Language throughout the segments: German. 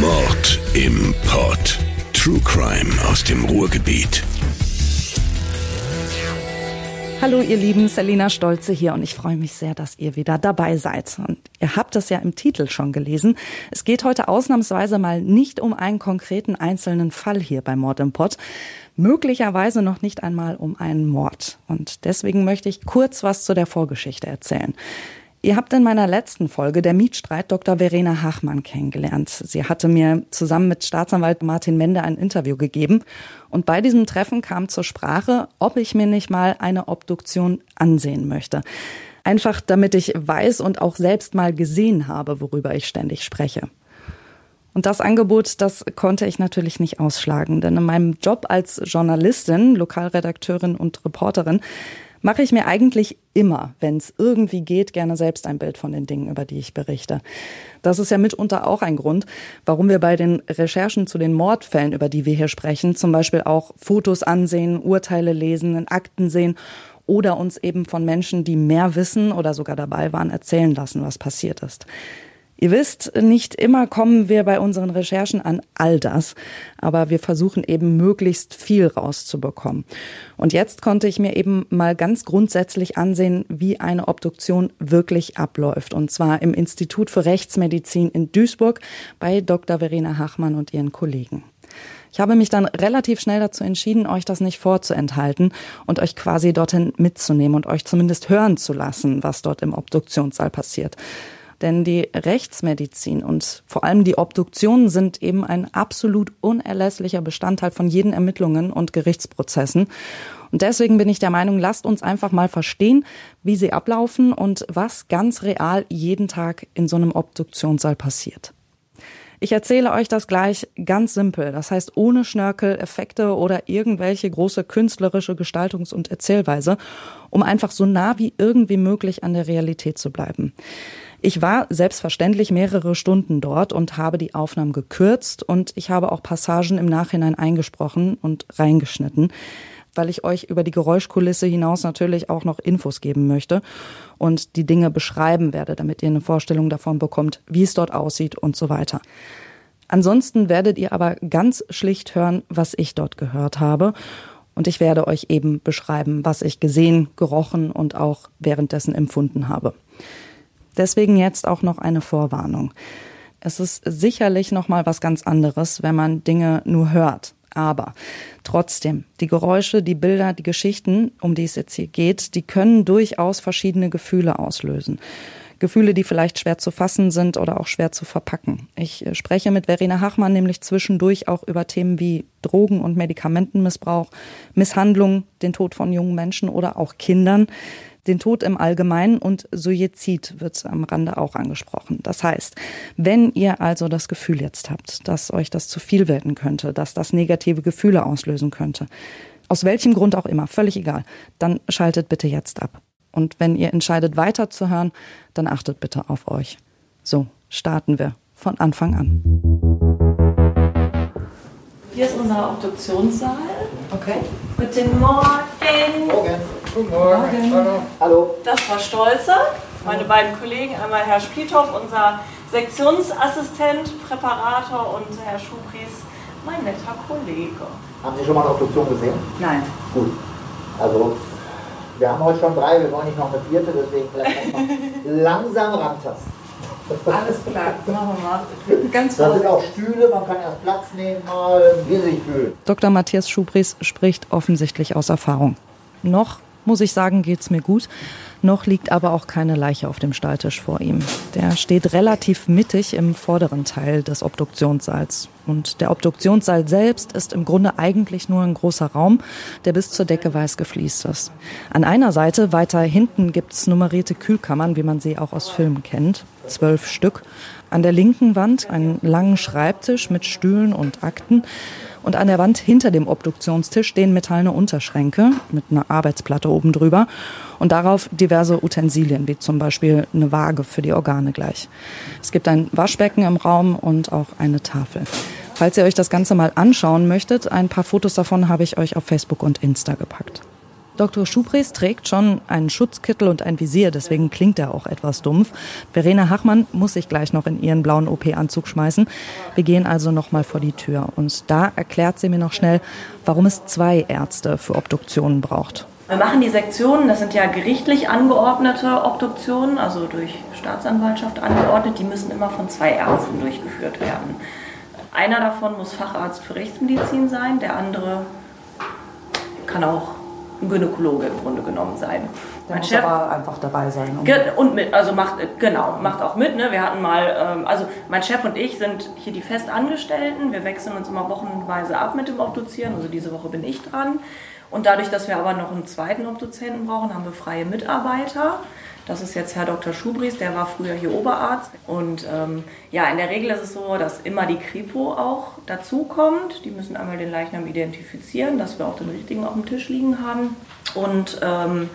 Mord im Pod. True Crime aus dem Ruhrgebiet. Hallo ihr Lieben, Selina Stolze hier und ich freue mich sehr, dass ihr wieder dabei seid. Und ihr habt es ja im Titel schon gelesen. Es geht heute ausnahmsweise mal nicht um einen konkreten einzelnen Fall hier bei Mord im Pott. Möglicherweise noch nicht einmal um einen Mord. Und deswegen möchte ich kurz was zu der Vorgeschichte erzählen. Ihr habt in meiner letzten Folge der Mietstreit Dr. Verena Hachmann kennengelernt. Sie hatte mir zusammen mit Staatsanwalt Martin Mende ein Interview gegeben. Und bei diesem Treffen kam zur Sprache, ob ich mir nicht mal eine Obduktion ansehen möchte. Einfach damit ich weiß und auch selbst mal gesehen habe, worüber ich ständig spreche. Und das Angebot, das konnte ich natürlich nicht ausschlagen, denn in meinem Job als Journalistin, Lokalredakteurin und Reporterin mache ich mir eigentlich immer, wenn es irgendwie geht, gerne selbst ein Bild von den Dingen, über die ich berichte. Das ist ja mitunter auch ein Grund, warum wir bei den Recherchen zu den Mordfällen, über die wir hier sprechen, zum Beispiel auch Fotos ansehen, Urteile lesen, Akten sehen oder uns eben von Menschen, die mehr wissen oder sogar dabei waren, erzählen lassen, was passiert ist. Ihr wisst, nicht immer kommen wir bei unseren Recherchen an all das, aber wir versuchen eben möglichst viel rauszubekommen. Und jetzt konnte ich mir eben mal ganz grundsätzlich ansehen, wie eine Obduktion wirklich abläuft. Und zwar im Institut für Rechtsmedizin in Duisburg bei Dr. Verena Hachmann und ihren Kollegen. Ich habe mich dann relativ schnell dazu entschieden, euch das nicht vorzuenthalten und euch quasi dorthin mitzunehmen und euch zumindest hören zu lassen, was dort im Obduktionssaal passiert. Denn die Rechtsmedizin und vor allem die Obduktionen sind eben ein absolut unerlässlicher Bestandteil von jeden Ermittlungen und Gerichtsprozessen. Und deswegen bin ich der Meinung, lasst uns einfach mal verstehen, wie sie ablaufen und was ganz real jeden Tag in so einem Obduktionssaal passiert. Ich erzähle euch das gleich ganz simpel, das heißt ohne Schnörkel, Effekte oder irgendwelche große künstlerische Gestaltungs- und Erzählweise, um einfach so nah wie irgendwie möglich an der Realität zu bleiben. Ich war selbstverständlich mehrere Stunden dort und habe die Aufnahmen gekürzt und ich habe auch Passagen im Nachhinein eingesprochen und reingeschnitten, weil ich euch über die Geräuschkulisse hinaus natürlich auch noch Infos geben möchte und die Dinge beschreiben werde, damit ihr eine Vorstellung davon bekommt, wie es dort aussieht und so weiter. Ansonsten werdet ihr aber ganz schlicht hören, was ich dort gehört habe. Und ich werde euch eben beschreiben, was ich gesehen, gerochen und auch währenddessen empfunden habe. Deswegen jetzt auch noch eine Vorwarnung. Es ist sicherlich noch mal was ganz anderes, wenn man Dinge nur hört. Aber trotzdem, die Geräusche, die Bilder, die Geschichten, um die es jetzt hier geht, die können durchaus verschiedene Gefühle auslösen. Gefühle, die vielleicht schwer zu fassen sind oder auch schwer zu verpacken. Ich äh, spreche mit Verena Hachmann nämlich zwischendurch auch über Themen wie Drogen- und Medikamentenmissbrauch, Misshandlung, den Tod von jungen Menschen oder auch Kindern den Tod im Allgemeinen und Suizid wird am Rande auch angesprochen. Das heißt, wenn ihr also das Gefühl jetzt habt, dass euch das zu viel werden könnte, dass das negative Gefühle auslösen könnte, aus welchem Grund auch immer, völlig egal, dann schaltet bitte jetzt ab. Und wenn ihr entscheidet weiterzuhören, dann achtet bitte auf euch. So, starten wir von Anfang an. Hier ist unser Obduktionssaal. Okay. Guten Morgen. Morgen. Guten Morgen. Hallo. Hallo. Das war Stolze, meine beiden Kollegen. Einmal Herr Spielhoff, unser Sektionsassistent, Präparator und Herr Schubries, mein netter Kollege. Haben Sie schon mal eine Obduktion gesehen? Nein. Gut. Also, wir haben heute schon drei, wir wollen nicht noch eine vierte, deswegen vielleicht noch langsam rantasten. Alles klar, machen wir mal. Ganz Da sind auch Stühle, man kann erst Platz nehmen, mal, wie sich fühlen. Dr. Matthias Schubries spricht offensichtlich aus Erfahrung. Noch muss ich sagen, geht's mir gut. Noch liegt aber auch keine Leiche auf dem Stahltisch vor ihm. Der steht relativ mittig im vorderen Teil des Obduktionssaals. Und der Obduktionssaal selbst ist im Grunde eigentlich nur ein großer Raum, der bis zur Decke weiß gefliest ist. An einer Seite, weiter hinten, gibt's nummerierte Kühlkammern, wie man sie auch aus Filmen kennt. Zwölf Stück. An der linken Wand einen langen Schreibtisch mit Stühlen und Akten. Und an der Wand hinter dem Obduktionstisch stehen metallene Unterschränke mit einer Arbeitsplatte oben drüber und darauf diverse Utensilien, wie zum Beispiel eine Waage für die Organe gleich. Es gibt ein Waschbecken im Raum und auch eine Tafel. Falls ihr euch das Ganze mal anschauen möchtet, ein paar Fotos davon habe ich euch auf Facebook und Insta gepackt. Dr. Schubries trägt schon einen Schutzkittel und ein Visier, deswegen klingt er auch etwas dumpf. Verena Hachmann muss sich gleich noch in ihren blauen OP-Anzug schmeißen. Wir gehen also noch mal vor die Tür und da erklärt sie mir noch schnell, warum es zwei Ärzte für Obduktionen braucht. Wir machen die Sektionen, das sind ja gerichtlich angeordnete Obduktionen, also durch Staatsanwaltschaft angeordnet, die müssen immer von zwei Ärzten durchgeführt werden. Einer davon muss Facharzt für Rechtsmedizin sein, der andere kann auch ein Gynäkologe im Grunde genommen sein. Der mein muss Chef, aber einfach dabei sein. Um und mit, also macht, genau, macht auch mit. Ne? Wir hatten mal, ähm, also mein Chef und ich sind hier die Festangestellten. Wir wechseln uns immer wochenweise ab mit dem Obduzieren. Also diese Woche bin ich dran. Und dadurch, dass wir aber noch einen zweiten Obduzenten brauchen, haben wir freie Mitarbeiter. Das ist jetzt Herr Dr. Schubries, der war früher hier Oberarzt. Und ähm, ja, in der Regel ist es so, dass immer die Kripo auch dazukommt. Die müssen einmal den Leichnam identifizieren, dass wir auch den richtigen auf dem Tisch liegen haben. Und ähm,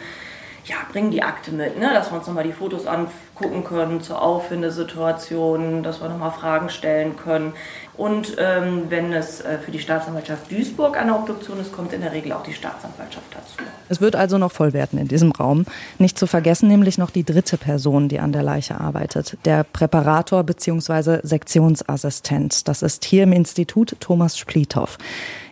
ja, bringen die Akte mit, ne? dass wir uns nochmal die Fotos angucken können zur Auffindesituation, dass wir nochmal Fragen stellen können. Und ähm, wenn es äh, für die Staatsanwaltschaft Duisburg eine Obduktion ist, kommt in der Regel auch die Staatsanwaltschaft dazu. Es wird also noch voll werden in diesem Raum. Nicht zu vergessen nämlich noch die dritte Person, die an der Leiche arbeitet, der Präparator bzw. Sektionsassistent. Das ist hier im Institut Thomas Splithoff.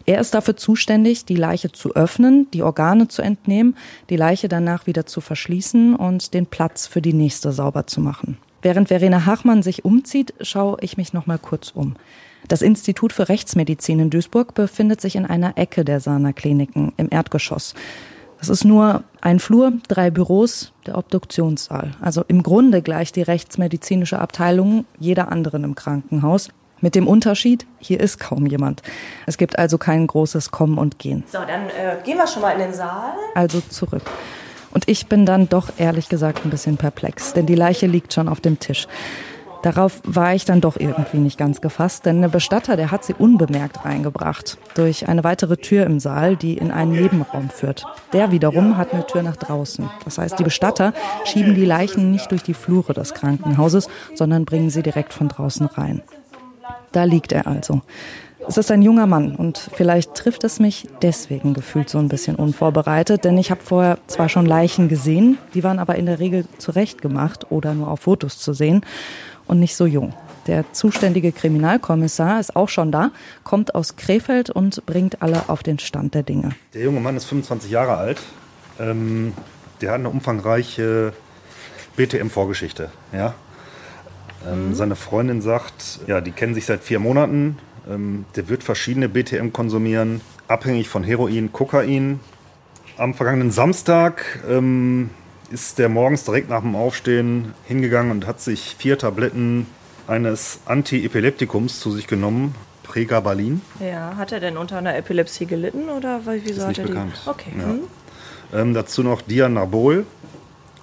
Er ist dafür zuständig, die Leiche zu öffnen, die Organe zu entnehmen, die Leiche danach wieder zu verschließen und den Platz für die nächste sauber zu machen. Während Verena Hachmann sich umzieht, schaue ich mich noch mal kurz um. Das Institut für Rechtsmedizin in Duisburg befindet sich in einer Ecke der Sana Kliniken im Erdgeschoss. Es ist nur ein Flur, drei Büros, der Obduktionssaal. Also im Grunde gleich die rechtsmedizinische Abteilung jeder anderen im Krankenhaus. Mit dem Unterschied, hier ist kaum jemand. Es gibt also kein großes Kommen und Gehen. So, dann äh, gehen wir schon mal in den Saal. Also zurück. Und ich bin dann doch ehrlich gesagt ein bisschen perplex, denn die Leiche liegt schon auf dem Tisch. Darauf war ich dann doch irgendwie nicht ganz gefasst, denn der Bestatter, der hat sie unbemerkt reingebracht. Durch eine weitere Tür im Saal, die in einen Nebenraum führt. Der wiederum hat eine Tür nach draußen. Das heißt, die Bestatter schieben die Leichen nicht durch die Flure des Krankenhauses, sondern bringen sie direkt von draußen rein. Da liegt er also. Es ist ein junger Mann und vielleicht trifft es mich deswegen gefühlt so ein bisschen unvorbereitet, denn ich habe vorher zwar schon Leichen gesehen, die waren aber in der Regel zurechtgemacht oder nur auf Fotos zu sehen und nicht so jung. Der zuständige Kriminalkommissar ist auch schon da, kommt aus Krefeld und bringt alle auf den Stand der Dinge. Der junge Mann ist 25 Jahre alt. Ähm, der hat eine umfangreiche BTM-Vorgeschichte. Ja? Ähm, mhm. Seine Freundin sagt, ja, die kennen sich seit vier Monaten. Ähm, der wird verschiedene BTM konsumieren, abhängig von Heroin, Kokain. Am vergangenen Samstag ähm, ist der morgens direkt nach dem Aufstehen hingegangen und hat sich vier Tabletten eines Antiepileptikums zu sich genommen, Pregabalin. Ja, hat er denn unter einer Epilepsie gelitten oder wieso ist hat er die? bekannt. Okay. Ja. Mhm. Ähm, dazu noch Dianabol,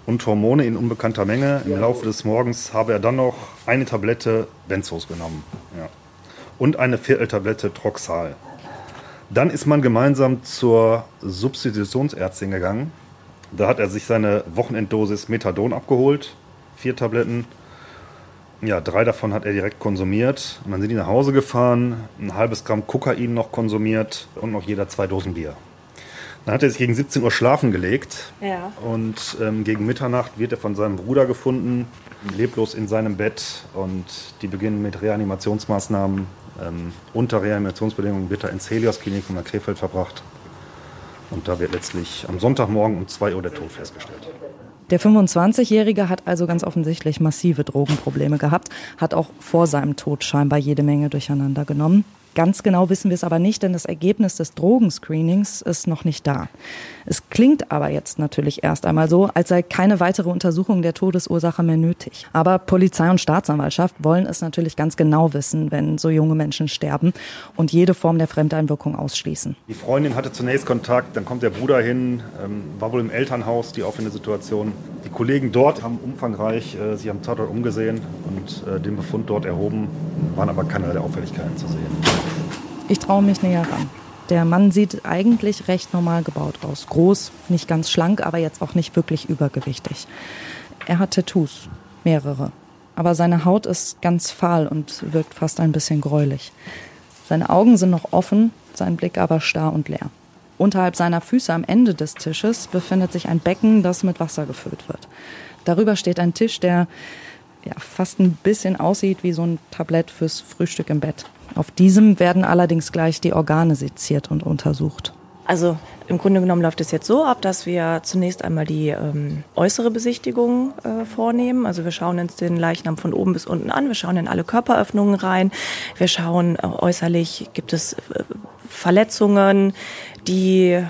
und Hormone in unbekannter Menge. Im Laufe des Morgens habe er dann noch eine Tablette Benzos genommen. Ja. Und eine Vierteltablette Troxal. Dann ist man gemeinsam zur Substitutionsärztin gegangen. Da hat er sich seine Wochenenddosis Methadon abgeholt. Vier Tabletten. Ja, drei davon hat er direkt konsumiert. Und dann sind die nach Hause gefahren, ein halbes Gramm Kokain noch konsumiert und noch jeder zwei Dosen Bier. Dann hat er sich gegen 17 Uhr schlafen gelegt. Ja. Und ähm, gegen Mitternacht wird er von seinem Bruder gefunden, leblos in seinem Bett. Und die beginnen mit Reanimationsmaßnahmen. Ähm, unter Reanimationsbedingungen wird er ins Helios-Klinikum nach Krefeld verbracht. Und da wird letztlich am Sonntagmorgen um 2 Uhr der Tod festgestellt. Der 25-Jährige hat also ganz offensichtlich massive Drogenprobleme gehabt, hat auch vor seinem Tod scheinbar jede Menge durcheinander genommen. Ganz genau wissen wir es aber nicht, denn das Ergebnis des Drogenscreenings ist noch nicht da. Es klingt aber jetzt natürlich erst einmal so, als sei keine weitere Untersuchung der Todesursache mehr nötig. Aber Polizei und Staatsanwaltschaft wollen es natürlich ganz genau wissen, wenn so junge Menschen sterben und jede Form der Fremdeinwirkung ausschließen. Die Freundin hatte zunächst Kontakt, dann kommt der Bruder hin, ähm, war wohl im Elternhaus die offene Situation. Die Kollegen dort haben umfangreich äh, sich am Tatort umgesehen und äh, den Befund dort erhoben, waren aber keinerlei Auffälligkeiten zu sehen. Ich traue mich näher ran. Der Mann sieht eigentlich recht normal gebaut aus. Groß, nicht ganz schlank, aber jetzt auch nicht wirklich übergewichtig. Er hat Tattoos, mehrere. Aber seine Haut ist ganz fahl und wirkt fast ein bisschen gräulich. Seine Augen sind noch offen, sein Blick aber starr und leer. Unterhalb seiner Füße am Ende des Tisches befindet sich ein Becken, das mit Wasser gefüllt wird. Darüber steht ein Tisch, der ja, fast ein bisschen aussieht wie so ein Tablett fürs Frühstück im Bett. Auf diesem werden allerdings gleich die Organe seziert und untersucht. Also im Grunde genommen läuft es jetzt so ab, dass wir zunächst einmal die ähm, äußere Besichtigung äh, vornehmen. Also wir schauen uns den Leichnam von oben bis unten an, wir schauen in alle Körperöffnungen rein, wir schauen äh, äußerlich, gibt es äh, Verletzungen, die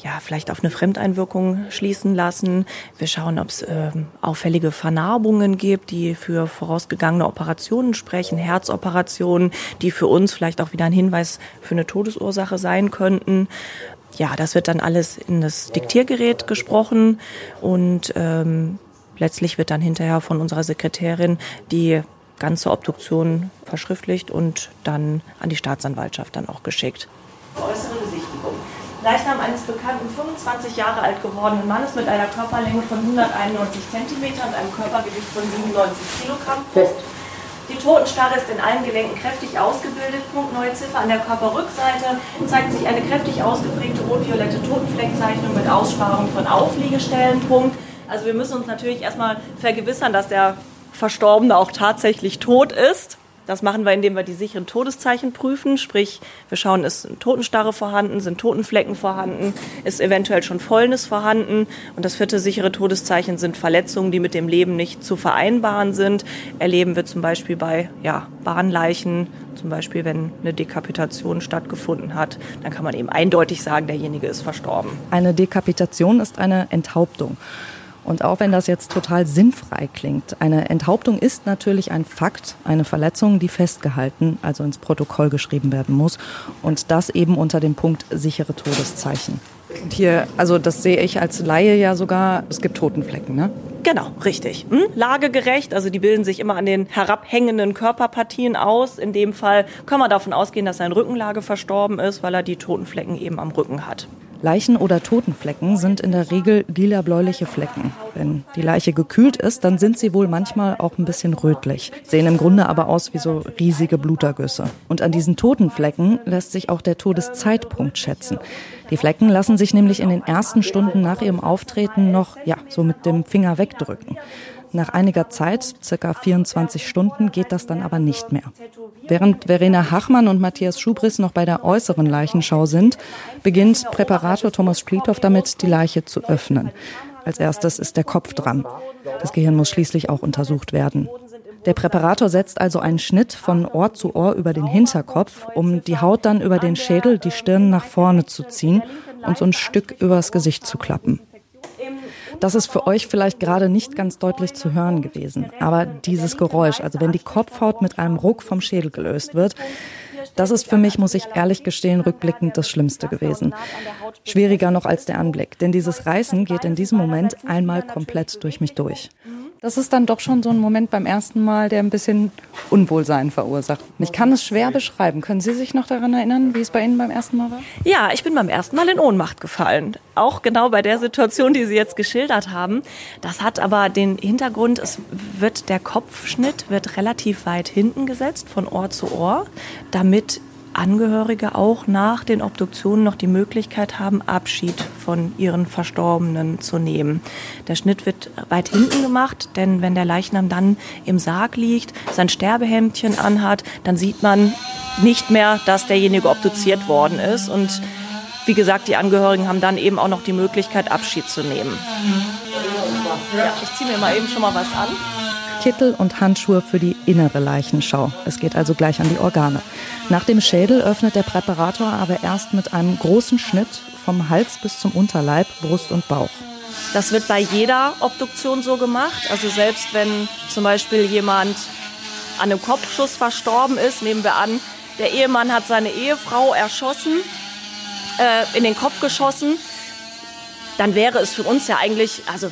ja, vielleicht auf eine Fremdeinwirkung schließen lassen. Wir schauen, ob es äh, auffällige Vernarbungen gibt, die für vorausgegangene Operationen sprechen, Herzoperationen, die für uns vielleicht auch wieder ein Hinweis für eine Todesursache sein könnten ja, das wird dann alles in das Diktiergerät gesprochen und ähm, letztlich wird dann hinterher von unserer Sekretärin die ganze Obduktion verschriftlicht und dann an die Staatsanwaltschaft dann auch geschickt. Äußere Besichtigung. Leichnam eines bekannten 25 Jahre alt gewordenen Mannes mit einer Körperlänge von 191 cm und einem Körpergewicht von 97 Kilogramm. Fest. Die Totenstarre ist in allen Gelenken kräftig ausgebildet. Punkt neue Ziffer an der Körperrückseite zeigt sich eine kräftig ausgeprägte rot-violette Totenfleckzeichnung mit Aussparung von Aufliegestellen. Punkt. Also wir müssen uns natürlich erstmal vergewissern, dass der Verstorbene auch tatsächlich tot ist. Das machen wir, indem wir die sicheren Todeszeichen prüfen. Sprich, wir schauen, ist Totenstarre vorhanden, sind Totenflecken vorhanden, ist eventuell schon Fäulnis vorhanden. Und das vierte sichere Todeszeichen sind Verletzungen, die mit dem Leben nicht zu vereinbaren sind. Erleben wir zum Beispiel bei ja, Bahnleichen, zum Beispiel wenn eine Dekapitation stattgefunden hat, dann kann man eben eindeutig sagen, derjenige ist verstorben. Eine Dekapitation ist eine Enthauptung. Und auch wenn das jetzt total sinnfrei klingt, eine Enthauptung ist natürlich ein Fakt, eine Verletzung, die festgehalten, also ins Protokoll geschrieben werden muss. Und das eben unter dem Punkt sichere Todeszeichen. Und hier, also das sehe ich als Laie ja sogar, es gibt Totenflecken, ne? Genau, richtig. Hm? Lagegerecht, also die bilden sich immer an den herabhängenden Körperpartien aus. In dem Fall können wir davon ausgehen, dass sein Rückenlage verstorben ist, weil er die Totenflecken eben am Rücken hat. Leichen- oder Totenflecken sind in der Regel lila-bläuliche Flecken. Wenn die Leiche gekühlt ist, dann sind sie wohl manchmal auch ein bisschen rötlich, sehen im Grunde aber aus wie so riesige Blutergüsse. Und an diesen Totenflecken lässt sich auch der Todeszeitpunkt schätzen. Die Flecken lassen sich nämlich in den ersten Stunden nach ihrem Auftreten noch, ja, so mit dem Finger wegdrücken. Nach einiger Zeit, circa 24 Stunden, geht das dann aber nicht mehr. Während Verena Hachmann und Matthias Schubris noch bei der äußeren Leichenschau sind, beginnt Präparator Thomas Splithoff damit, die Leiche zu öffnen. Als erstes ist der Kopf dran. Das Gehirn muss schließlich auch untersucht werden. Der Präparator setzt also einen Schnitt von Ohr zu Ohr über den Hinterkopf, um die Haut dann über den Schädel, die Stirn nach vorne zu ziehen und so ein Stück übers Gesicht zu klappen. Das ist für euch vielleicht gerade nicht ganz deutlich zu hören gewesen. Aber dieses Geräusch, also wenn die Kopfhaut mit einem Ruck vom Schädel gelöst wird, das ist für mich, muss ich ehrlich gestehen, rückblickend das Schlimmste gewesen. Schwieriger noch als der Anblick, denn dieses Reißen geht in diesem Moment einmal komplett durch mich durch. Das ist dann doch schon so ein Moment beim ersten Mal, der ein bisschen Unwohlsein verursacht. Ich kann es schwer beschreiben. Können Sie sich noch daran erinnern, wie es bei Ihnen beim ersten Mal war? Ja, ich bin beim ersten Mal in Ohnmacht gefallen. Auch genau bei der Situation, die Sie jetzt geschildert haben. Das hat aber den Hintergrund, es wird der Kopfschnitt wird relativ weit hinten gesetzt, von Ohr zu Ohr, damit Angehörige auch nach den Obduktionen noch die Möglichkeit haben, Abschied von ihren Verstorbenen zu nehmen. Der Schnitt wird weit hinten gemacht, denn wenn der Leichnam dann im Sarg liegt, sein Sterbehemdchen anhat, dann sieht man nicht mehr, dass derjenige obduziert worden ist. Und wie gesagt, die Angehörigen haben dann eben auch noch die Möglichkeit, Abschied zu nehmen. Ja, ich ziehe mir mal eben schon mal was an. Kittel und Handschuhe für die innere Leichenschau. Es geht also gleich an die Organe. Nach dem Schädel öffnet der Präparator aber erst mit einem großen Schnitt vom Hals bis zum Unterleib, Brust und Bauch. Das wird bei jeder Obduktion so gemacht. Also selbst wenn zum Beispiel jemand an einem Kopfschuss verstorben ist, nehmen wir an, der Ehemann hat seine Ehefrau erschossen, äh, in den Kopf geschossen, dann wäre es für uns ja eigentlich also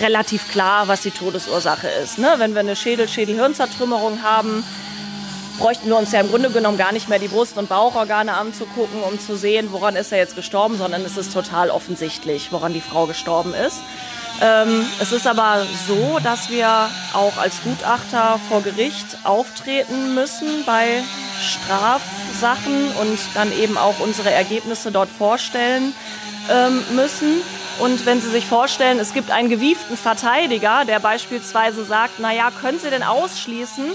relativ klar, was die Todesursache ist. Ne? Wenn wir eine Schädel-Schädel-Hirnzertrümmerung haben, bräuchten wir uns ja im Grunde genommen gar nicht mehr die Brust- und Bauchorgane anzugucken, um zu sehen, woran ist er jetzt gestorben, sondern es ist total offensichtlich, woran die Frau gestorben ist. Ähm, es ist aber so, dass wir auch als Gutachter vor Gericht auftreten müssen bei Strafsachen und dann eben auch unsere Ergebnisse dort vorstellen ähm, müssen. Und wenn Sie sich vorstellen, es gibt einen gewieften Verteidiger, der beispielsweise sagt, naja, können Sie denn ausschließen,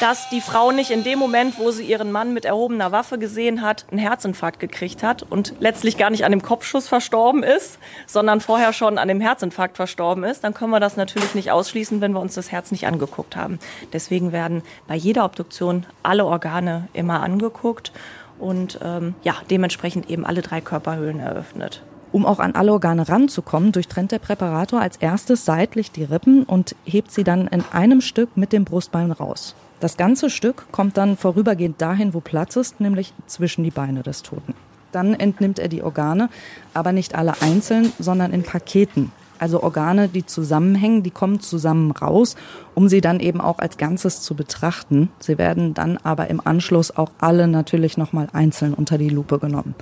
dass die Frau nicht in dem Moment, wo sie ihren Mann mit erhobener Waffe gesehen hat, einen Herzinfarkt gekriegt hat und letztlich gar nicht an dem Kopfschuss verstorben ist, sondern vorher schon an dem Herzinfarkt verstorben ist, dann können wir das natürlich nicht ausschließen, wenn wir uns das Herz nicht angeguckt haben. Deswegen werden bei jeder Obduktion alle Organe immer angeguckt und ähm, ja, dementsprechend eben alle drei Körperhöhlen eröffnet. Um auch an alle Organe ranzukommen, durchtrennt der Präparator als erstes seitlich die Rippen und hebt sie dann in einem Stück mit dem Brustbein raus. Das ganze Stück kommt dann vorübergehend dahin, wo Platz ist, nämlich zwischen die Beine des Toten. Dann entnimmt er die Organe, aber nicht alle einzeln, sondern in Paketen. Also Organe, die zusammenhängen, die kommen zusammen raus, um sie dann eben auch als Ganzes zu betrachten. Sie werden dann aber im Anschluss auch alle natürlich nochmal einzeln unter die Lupe genommen.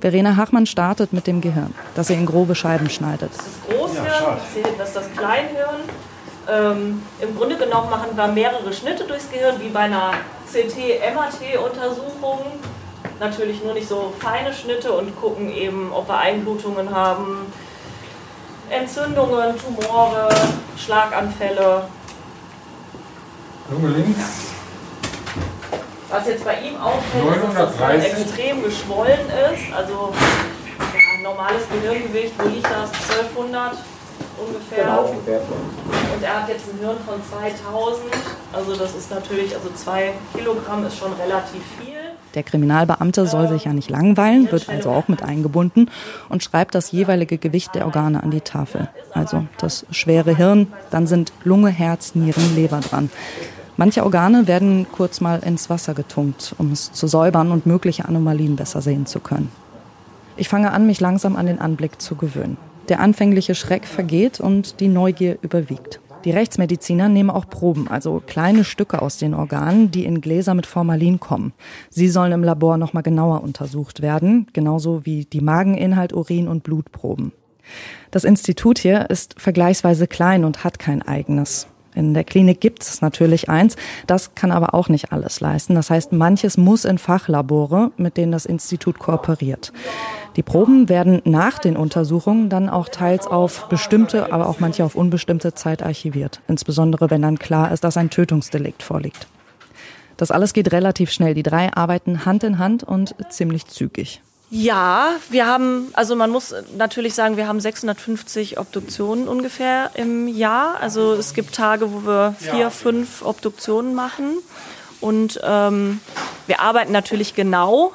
Verena Hachmann startet mit dem Gehirn, das sie in grobe Scheiben schneidet. Das ist Großhirn, das ist das Kleinhirn. Ähm, Im Grunde genommen machen wir mehrere Schnitte durchs Gehirn, wie bei einer CT-MRT-Untersuchung. Natürlich nur nicht so feine Schnitte und gucken eben, ob wir Einblutungen haben, Entzündungen, Tumore, Schlaganfälle. Lunge links. Was jetzt bei ihm auffällt, ist, dass das Gehirn extrem geschwollen ist. Also ja, normales Gehirngewicht, wo liegt das? 1200 ungefähr. Genau, ungefähr. Und er hat jetzt ein Hirn von 2000. Also das ist natürlich, also zwei Kilogramm ist schon relativ viel. Der Kriminalbeamte soll sich ja nicht langweilen, wird also auch mit eingebunden und schreibt das jeweilige Gewicht der Organe an die Tafel. Also das schwere Hirn, dann sind Lunge, Herz, Nieren, Leber dran. Manche Organe werden kurz mal ins Wasser getunkt, um es zu säubern und mögliche Anomalien besser sehen zu können. Ich fange an, mich langsam an den Anblick zu gewöhnen. Der anfängliche Schreck vergeht und die Neugier überwiegt. Die Rechtsmediziner nehmen auch Proben, also kleine Stücke aus den Organen, die in Gläser mit Formalin kommen. Sie sollen im Labor nochmal genauer untersucht werden, genauso wie die Mageninhalt, Urin und Blutproben. Das Institut hier ist vergleichsweise klein und hat kein eigenes. In der Klinik gibt es natürlich eins, das kann aber auch nicht alles leisten. Das heißt, manches muss in Fachlabore, mit denen das Institut kooperiert. Die Proben werden nach den Untersuchungen dann auch teils auf bestimmte, aber auch manche auf unbestimmte Zeit archiviert. Insbesondere wenn dann klar ist, dass ein Tötungsdelikt vorliegt. Das alles geht relativ schnell. Die drei arbeiten Hand in Hand und ziemlich zügig. Ja, wir haben, also man muss natürlich sagen, wir haben 650 Obduktionen ungefähr im Jahr. Also es gibt Tage, wo wir vier, fünf Obduktionen machen. Und ähm, wir arbeiten natürlich genau,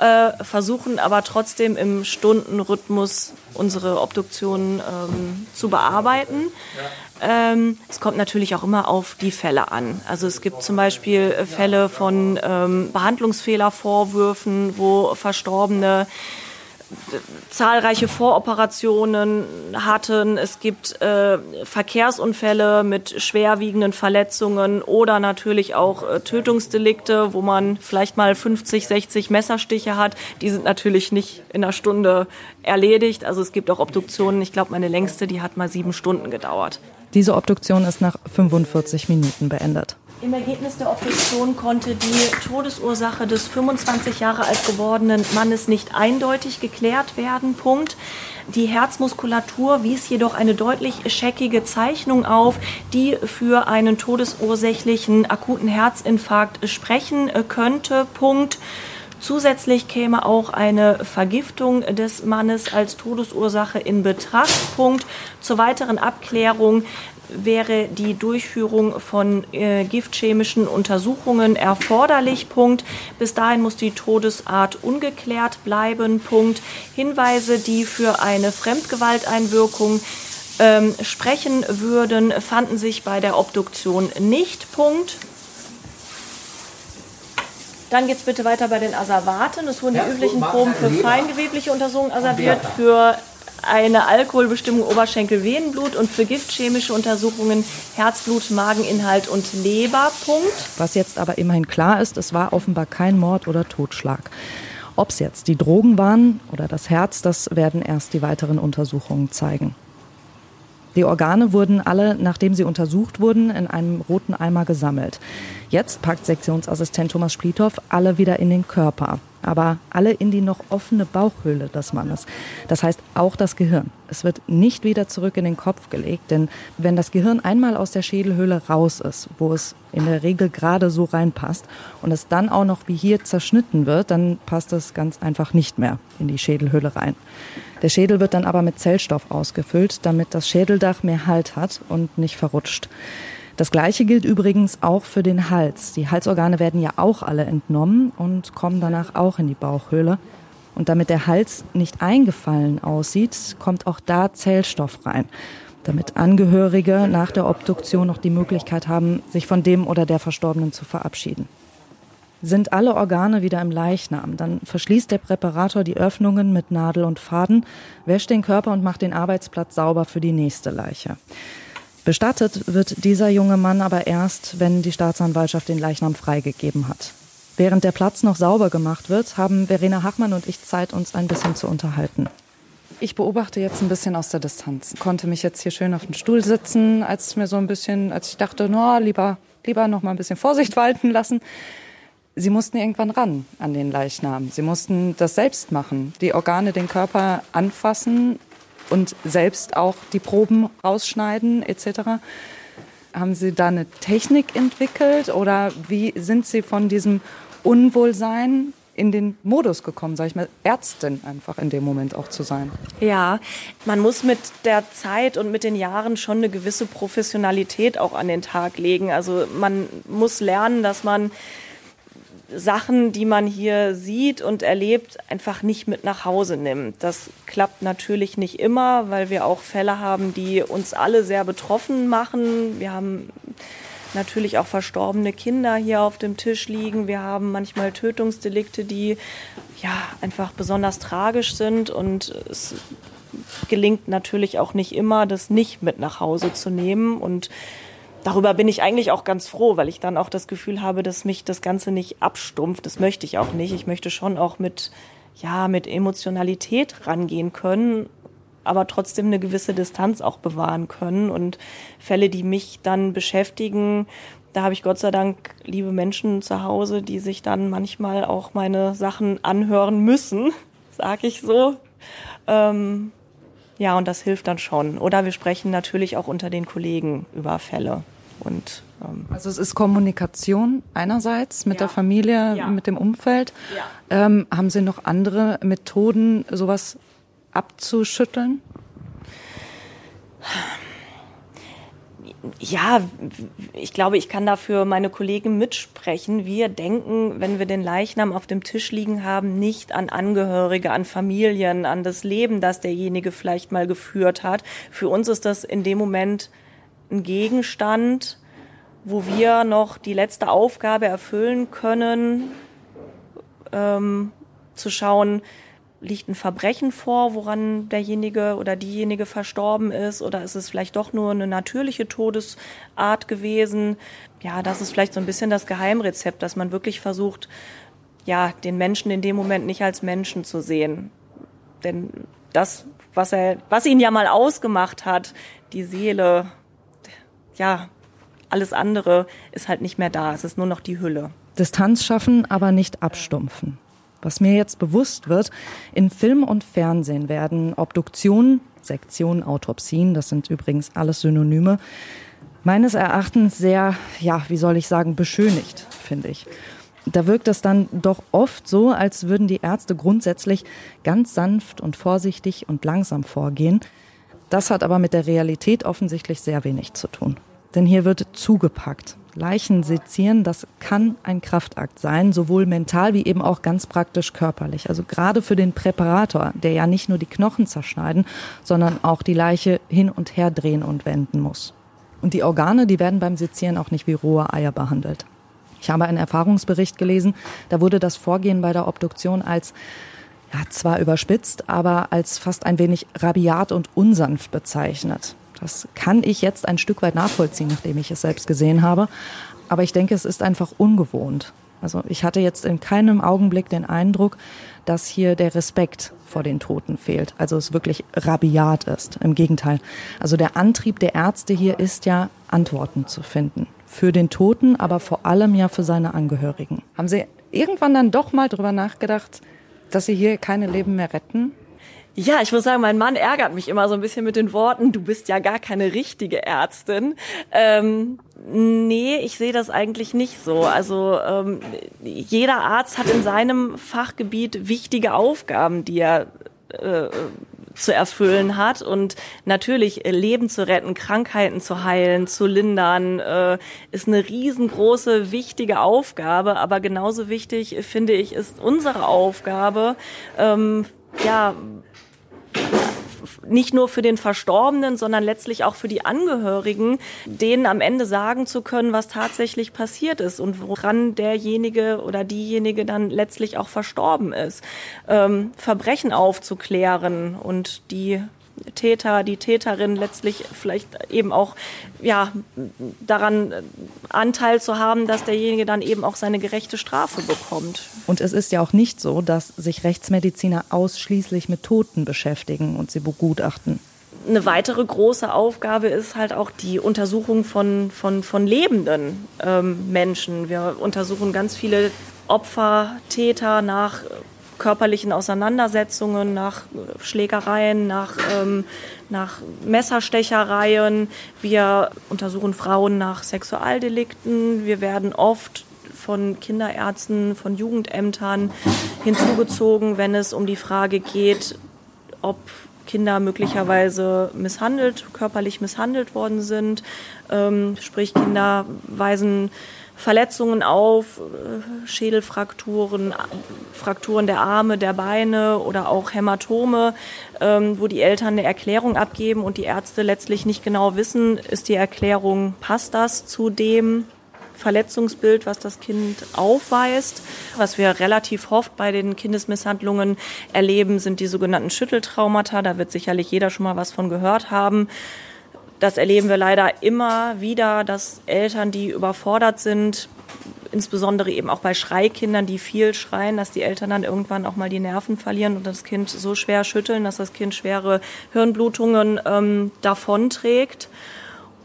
äh, versuchen aber trotzdem im Stundenrhythmus unsere Obduktionen ähm, zu bearbeiten. Ähm, es kommt natürlich auch immer auf die Fälle an. Also es gibt zum Beispiel äh, Fälle von ähm, Behandlungsfehlervorwürfen, wo Verstorbene zahlreiche Voroperationen hatten. Es gibt äh, Verkehrsunfälle mit schwerwiegenden Verletzungen oder natürlich auch äh, Tötungsdelikte, wo man vielleicht mal 50, 60 Messerstiche hat. Die sind natürlich nicht in einer Stunde erledigt. Also es gibt auch Obduktionen. Ich glaube, meine längste, die hat mal sieben Stunden gedauert. Diese Obduktion ist nach 45 Minuten beendet. Im Ergebnis der Obduktion konnte die Todesursache des 25 Jahre alt gewordenen Mannes nicht eindeutig geklärt werden. Punkt. Die Herzmuskulatur wies jedoch eine deutlich scheckige Zeichnung auf, die für einen todesursächlichen akuten Herzinfarkt sprechen könnte. Punkt. Zusätzlich käme auch eine Vergiftung des Mannes als Todesursache in Betracht. Punkt. Zur weiteren Abklärung wäre die Durchführung von äh, giftchemischen Untersuchungen erforderlich. Punkt. Bis dahin muss die Todesart ungeklärt bleiben. Punkt. Hinweise, die für eine Fremdgewalteinwirkung ähm, sprechen würden, fanden sich bei der Obduktion nicht. Punkt. Dann geht es bitte weiter bei den Asservaten. Es wurden die üblichen Proben für feingewebliche Untersuchungen asserviert, für eine Alkoholbestimmung Oberschenkel-Venenblut und für giftchemische Untersuchungen Herzblut, Mageninhalt und Leber. Punkt. Was jetzt aber immerhin klar ist, es war offenbar kein Mord oder Totschlag. Ob es jetzt die Drogen waren oder das Herz, das werden erst die weiteren Untersuchungen zeigen. Die Organe wurden alle, nachdem sie untersucht wurden, in einem roten Eimer gesammelt. Jetzt packt Sektionsassistent Thomas Splithoff alle wieder in den Körper. Aber alle in die noch offene Bauchhöhle des Mannes. Das heißt auch das Gehirn. Es wird nicht wieder zurück in den Kopf gelegt, denn wenn das Gehirn einmal aus der Schädelhöhle raus ist, wo es in der Regel gerade so reinpasst und es dann auch noch wie hier zerschnitten wird, dann passt es ganz einfach nicht mehr in die Schädelhöhle rein. Der Schädel wird dann aber mit Zellstoff ausgefüllt, damit das Schädeldach mehr Halt hat und nicht verrutscht. Das Gleiche gilt übrigens auch für den Hals. Die Halsorgane werden ja auch alle entnommen und kommen danach auch in die Bauchhöhle. Und damit der Hals nicht eingefallen aussieht, kommt auch da Zellstoff rein, damit Angehörige nach der Obduktion noch die Möglichkeit haben, sich von dem oder der Verstorbenen zu verabschieden. Sind alle Organe wieder im Leichnam, dann verschließt der Präparator die Öffnungen mit Nadel und Faden, wäscht den Körper und macht den Arbeitsplatz sauber für die nächste Leiche. Bestattet wird dieser junge Mann aber erst, wenn die Staatsanwaltschaft den Leichnam freigegeben hat. Während der Platz noch sauber gemacht wird, haben Verena Hachmann und ich Zeit, uns ein bisschen zu unterhalten. Ich beobachte jetzt ein bisschen aus der Distanz. Konnte mich jetzt hier schön auf den Stuhl sitzen, als mir so ein bisschen, als ich dachte, no, lieber, lieber noch mal ein bisschen Vorsicht walten lassen. Sie mussten irgendwann ran an den Leichnam. Sie mussten das selbst machen, die Organe, den Körper anfassen und selbst auch die Proben rausschneiden etc. Haben Sie da eine Technik entwickelt oder wie sind Sie von diesem Unwohlsein in den Modus gekommen, sage ich mal, Ärztin einfach in dem Moment auch zu sein? Ja, man muss mit der Zeit und mit den Jahren schon eine gewisse Professionalität auch an den Tag legen. Also man muss lernen, dass man Sachen, die man hier sieht und erlebt, einfach nicht mit nach Hause nimmt. Das klappt natürlich nicht immer, weil wir auch Fälle haben, die uns alle sehr betroffen machen. Wir haben natürlich auch verstorbene Kinder hier auf dem Tisch liegen. Wir haben manchmal Tötungsdelikte, die ja einfach besonders tragisch sind und es gelingt natürlich auch nicht immer, das nicht mit nach Hause zu nehmen und darüber bin ich eigentlich auch ganz froh, weil ich dann auch das Gefühl habe, dass mich das Ganze nicht abstumpft. Das möchte ich auch nicht. Ich möchte schon auch mit, ja, mit Emotionalität rangehen können, aber trotzdem eine gewisse Distanz auch bewahren können. Und Fälle, die mich dann beschäftigen, da habe ich Gott sei Dank liebe Menschen zu Hause, die sich dann manchmal auch meine Sachen anhören müssen, sag ich so. Ähm, ja, und das hilft dann schon. Oder wir sprechen natürlich auch unter den Kollegen über Fälle. Und, ähm also es ist Kommunikation einerseits mit ja. der Familie, ja. mit dem Umfeld. Ja. Ähm, haben Sie noch andere Methoden, sowas abzuschütteln? ja, ich glaube, ich kann dafür meine Kollegen mitsprechen. Wir denken, wenn wir den Leichnam auf dem Tisch liegen haben, nicht an Angehörige, an Familien, an das Leben, das derjenige vielleicht mal geführt hat. Für uns ist das in dem Moment ein Gegenstand, wo wir noch die letzte Aufgabe erfüllen können, ähm, zu schauen, liegt ein Verbrechen vor, woran derjenige oder diejenige verstorben ist? Oder ist es vielleicht doch nur eine natürliche Todesart gewesen? Ja, das ist vielleicht so ein bisschen das Geheimrezept, dass man wirklich versucht, ja, den Menschen in dem Moment nicht als Menschen zu sehen. Denn das, was er, was ihn ja mal ausgemacht hat, die Seele, ja, alles andere ist halt nicht mehr da. Es ist nur noch die Hülle. Distanz schaffen, aber nicht abstumpfen. Was mir jetzt bewusst wird, in Film und Fernsehen werden Obduktionen, Sektionen, Autopsien, das sind übrigens alles Synonyme, meines Erachtens sehr, ja, wie soll ich sagen, beschönigt, finde ich. Da wirkt es dann doch oft so, als würden die Ärzte grundsätzlich ganz sanft und vorsichtig und langsam vorgehen. Das hat aber mit der Realität offensichtlich sehr wenig zu tun. Denn hier wird zugepackt. Leichen sezieren, das kann ein Kraftakt sein, sowohl mental wie eben auch ganz praktisch körperlich. Also gerade für den Präparator, der ja nicht nur die Knochen zerschneiden, sondern auch die Leiche hin und her drehen und wenden muss. Und die Organe, die werden beim Sezieren auch nicht wie rohe Eier behandelt. Ich habe einen Erfahrungsbericht gelesen, da wurde das Vorgehen bei der Obduktion als ja, zwar überspitzt, aber als fast ein wenig rabiat und unsanft bezeichnet. Das kann ich jetzt ein Stück weit nachvollziehen, nachdem ich es selbst gesehen habe. Aber ich denke, es ist einfach ungewohnt. Also ich hatte jetzt in keinem Augenblick den Eindruck, dass hier der Respekt vor den Toten fehlt. Also es wirklich rabiat ist. Im Gegenteil. Also der Antrieb der Ärzte hier ist ja, Antworten zu finden. Für den Toten, aber vor allem ja für seine Angehörigen. Haben Sie irgendwann dann doch mal drüber nachgedacht, dass Sie hier keine Leben mehr retten? Ja, ich muss sagen, mein Mann ärgert mich immer so ein bisschen mit den Worten, du bist ja gar keine richtige Ärztin. Ähm, nee, ich sehe das eigentlich nicht so. Also ähm, jeder Arzt hat in seinem Fachgebiet wichtige Aufgaben, die er äh, zu erfüllen hat und natürlich äh, Leben zu retten, Krankheiten zu heilen, zu lindern, äh, ist eine riesengroße, wichtige Aufgabe. Aber genauso wichtig, finde ich, ist unsere Aufgabe, ähm, ja, nicht nur für den Verstorbenen, sondern letztlich auch für die Angehörigen, denen am Ende sagen zu können, was tatsächlich passiert ist und woran derjenige oder diejenige dann letztlich auch verstorben ist. Ähm, Verbrechen aufzuklären und die Täter, die Täterin letztlich vielleicht eben auch ja, daran Anteil zu haben, dass derjenige dann eben auch seine gerechte Strafe bekommt. Und es ist ja auch nicht so, dass sich Rechtsmediziner ausschließlich mit Toten beschäftigen und sie begutachten. Eine weitere große Aufgabe ist halt auch die Untersuchung von, von, von lebenden ähm, Menschen. Wir untersuchen ganz viele Opfer, Täter nach körperlichen Auseinandersetzungen, nach Schlägereien, nach, ähm, nach Messerstechereien. Wir untersuchen Frauen nach Sexualdelikten. Wir werden oft von Kinderärzten, von Jugendämtern hinzugezogen, wenn es um die Frage geht, ob Kinder möglicherweise misshandelt, körperlich misshandelt worden sind. Ähm, sprich, Kinder weisen Verletzungen auf, äh, Schädelfrakturen, Frakturen der Arme, der Beine oder auch Hämatome, ähm, wo die Eltern eine Erklärung abgeben und die Ärzte letztlich nicht genau wissen, ist die Erklärung, passt das zu dem Verletzungsbild, was das Kind aufweist. Was wir relativ oft bei den Kindesmisshandlungen erleben, sind die sogenannten Schütteltraumata. Da wird sicherlich jeder schon mal was von gehört haben. Das erleben wir leider immer wieder, dass Eltern, die überfordert sind, insbesondere eben auch bei Schreikindern, die viel schreien, dass die Eltern dann irgendwann auch mal die Nerven verlieren und das Kind so schwer schütteln, dass das Kind schwere Hirnblutungen ähm, davonträgt.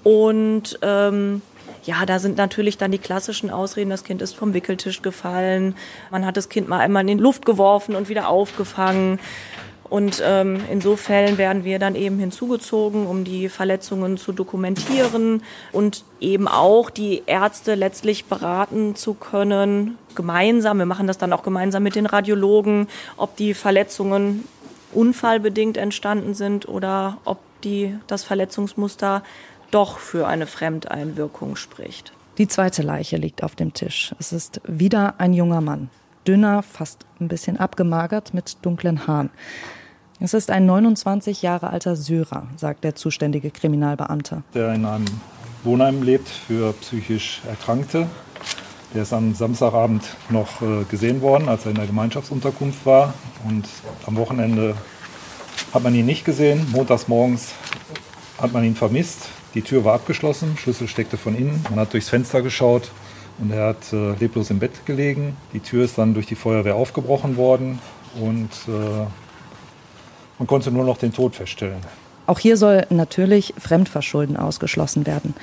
Und ähm, ja, da sind natürlich dann die klassischen Ausreden, das Kind ist vom Wickeltisch gefallen, man hat das Kind mal einmal in die Luft geworfen und wieder aufgefangen. Und ähm, in so Fällen werden wir dann eben hinzugezogen, um die Verletzungen zu dokumentieren und eben auch die Ärzte letztlich beraten zu können, gemeinsam. Wir machen das dann auch gemeinsam mit den Radiologen, ob die Verletzungen unfallbedingt entstanden sind oder ob die, das Verletzungsmuster doch für eine Fremdeinwirkung spricht. Die zweite Leiche liegt auf dem Tisch. Es ist wieder ein junger Mann dünner, fast ein bisschen abgemagert mit dunklen Haaren. Es ist ein 29 Jahre alter Syrer, sagt der zuständige Kriminalbeamte. Der in einem Wohnheim lebt für psychisch Erkrankte. Der ist am Samstagabend noch äh, gesehen worden, als er in der Gemeinschaftsunterkunft war. Und am Wochenende hat man ihn nicht gesehen. Montags morgens hat man ihn vermisst. Die Tür war abgeschlossen, Schlüssel steckte von innen. Man hat durchs Fenster geschaut und er hat äh, leblos im Bett gelegen. Die Tür ist dann durch die Feuerwehr aufgebrochen worden und äh, man konnte nur noch den Tod feststellen. Auch hier soll natürlich Fremdverschulden ausgeschlossen werden.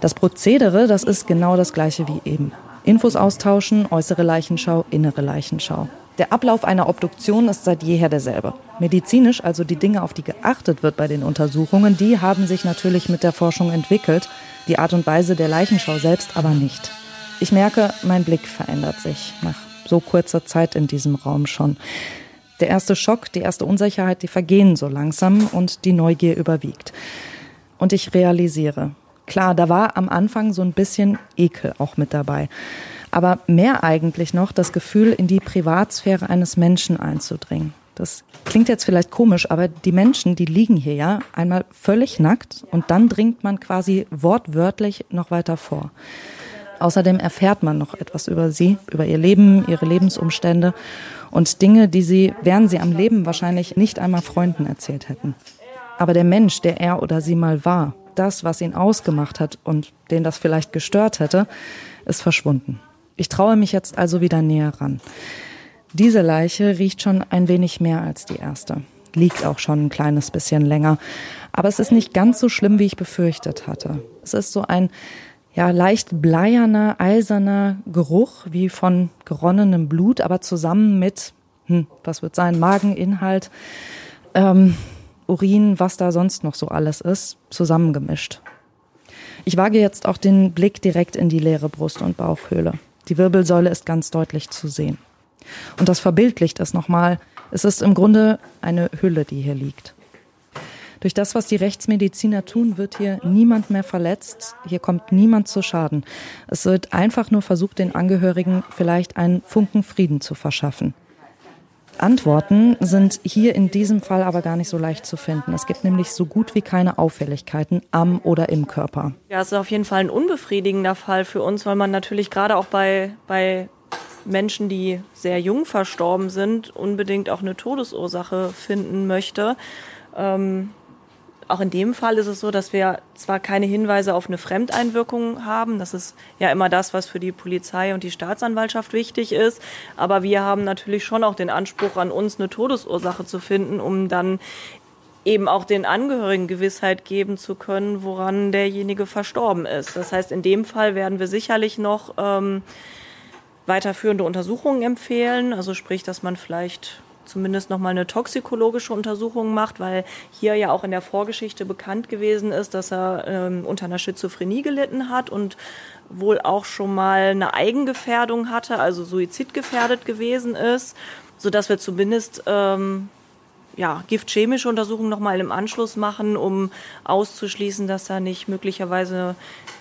Das Prozedere, das ist genau das gleiche wie eben. Infos austauschen, äußere Leichenschau, innere Leichenschau. Der Ablauf einer Obduktion ist seit jeher derselbe. Medizinisch, also die Dinge, auf die geachtet wird bei den Untersuchungen, die haben sich natürlich mit der Forschung entwickelt, die Art und Weise der Leichenschau selbst aber nicht. Ich merke, mein Blick verändert sich nach so kurzer Zeit in diesem Raum schon. Der erste Schock, die erste Unsicherheit, die vergehen so langsam und die Neugier überwiegt. Und ich realisiere, klar, da war am Anfang so ein bisschen Ekel auch mit dabei. Aber mehr eigentlich noch das Gefühl, in die Privatsphäre eines Menschen einzudringen. Das klingt jetzt vielleicht komisch, aber die Menschen, die liegen hier ja einmal völlig nackt und dann dringt man quasi wortwörtlich noch weiter vor. Außerdem erfährt man noch etwas über sie, über ihr Leben, ihre Lebensumstände und Dinge, die sie, wären sie am Leben wahrscheinlich nicht einmal Freunden erzählt hätten. Aber der Mensch, der er oder sie mal war, das, was ihn ausgemacht hat und den das vielleicht gestört hätte, ist verschwunden. Ich traue mich jetzt also wieder näher ran. Diese Leiche riecht schon ein wenig mehr als die erste. Liegt auch schon ein kleines bisschen länger. Aber es ist nicht ganz so schlimm, wie ich befürchtet hatte. Es ist so ein ja, leicht bleierner, eiserner Geruch wie von geronnenem Blut, aber zusammen mit, hm, was wird sein, Mageninhalt, ähm, Urin, was da sonst noch so alles ist, zusammengemischt. Ich wage jetzt auch den Blick direkt in die leere Brust- und Bauchhöhle. Die Wirbelsäule ist ganz deutlich zu sehen. Und das verbildlicht es nochmal. Es ist im Grunde eine Hülle, die hier liegt. Durch das, was die Rechtsmediziner tun, wird hier niemand mehr verletzt. Hier kommt niemand zu Schaden. Es wird einfach nur versucht, den Angehörigen vielleicht einen Funken Frieden zu verschaffen. Antworten sind hier in diesem Fall aber gar nicht so leicht zu finden. Es gibt nämlich so gut wie keine Auffälligkeiten am oder im Körper. Ja, es ist auf jeden Fall ein unbefriedigender Fall für uns, weil man natürlich gerade auch bei, bei Menschen, die sehr jung verstorben sind, unbedingt auch eine Todesursache finden möchte. Ähm, auch in dem Fall ist es so, dass wir zwar keine Hinweise auf eine Fremdeinwirkung haben, das ist ja immer das, was für die Polizei und die Staatsanwaltschaft wichtig ist, aber wir haben natürlich schon auch den Anspruch an uns, eine Todesursache zu finden, um dann eben auch den Angehörigen Gewissheit geben zu können, woran derjenige verstorben ist. Das heißt, in dem Fall werden wir sicherlich noch ähm, weiterführende Untersuchungen empfehlen, also sprich, dass man vielleicht zumindest noch mal eine toxikologische Untersuchung macht, weil hier ja auch in der Vorgeschichte bekannt gewesen ist, dass er ähm, unter einer Schizophrenie gelitten hat und wohl auch schon mal eine Eigengefährdung hatte, also suizidgefährdet gewesen ist, so dass wir zumindest ähm, ja, giftchemische Untersuchungen noch mal im Anschluss machen, um auszuschließen, dass er nicht möglicherweise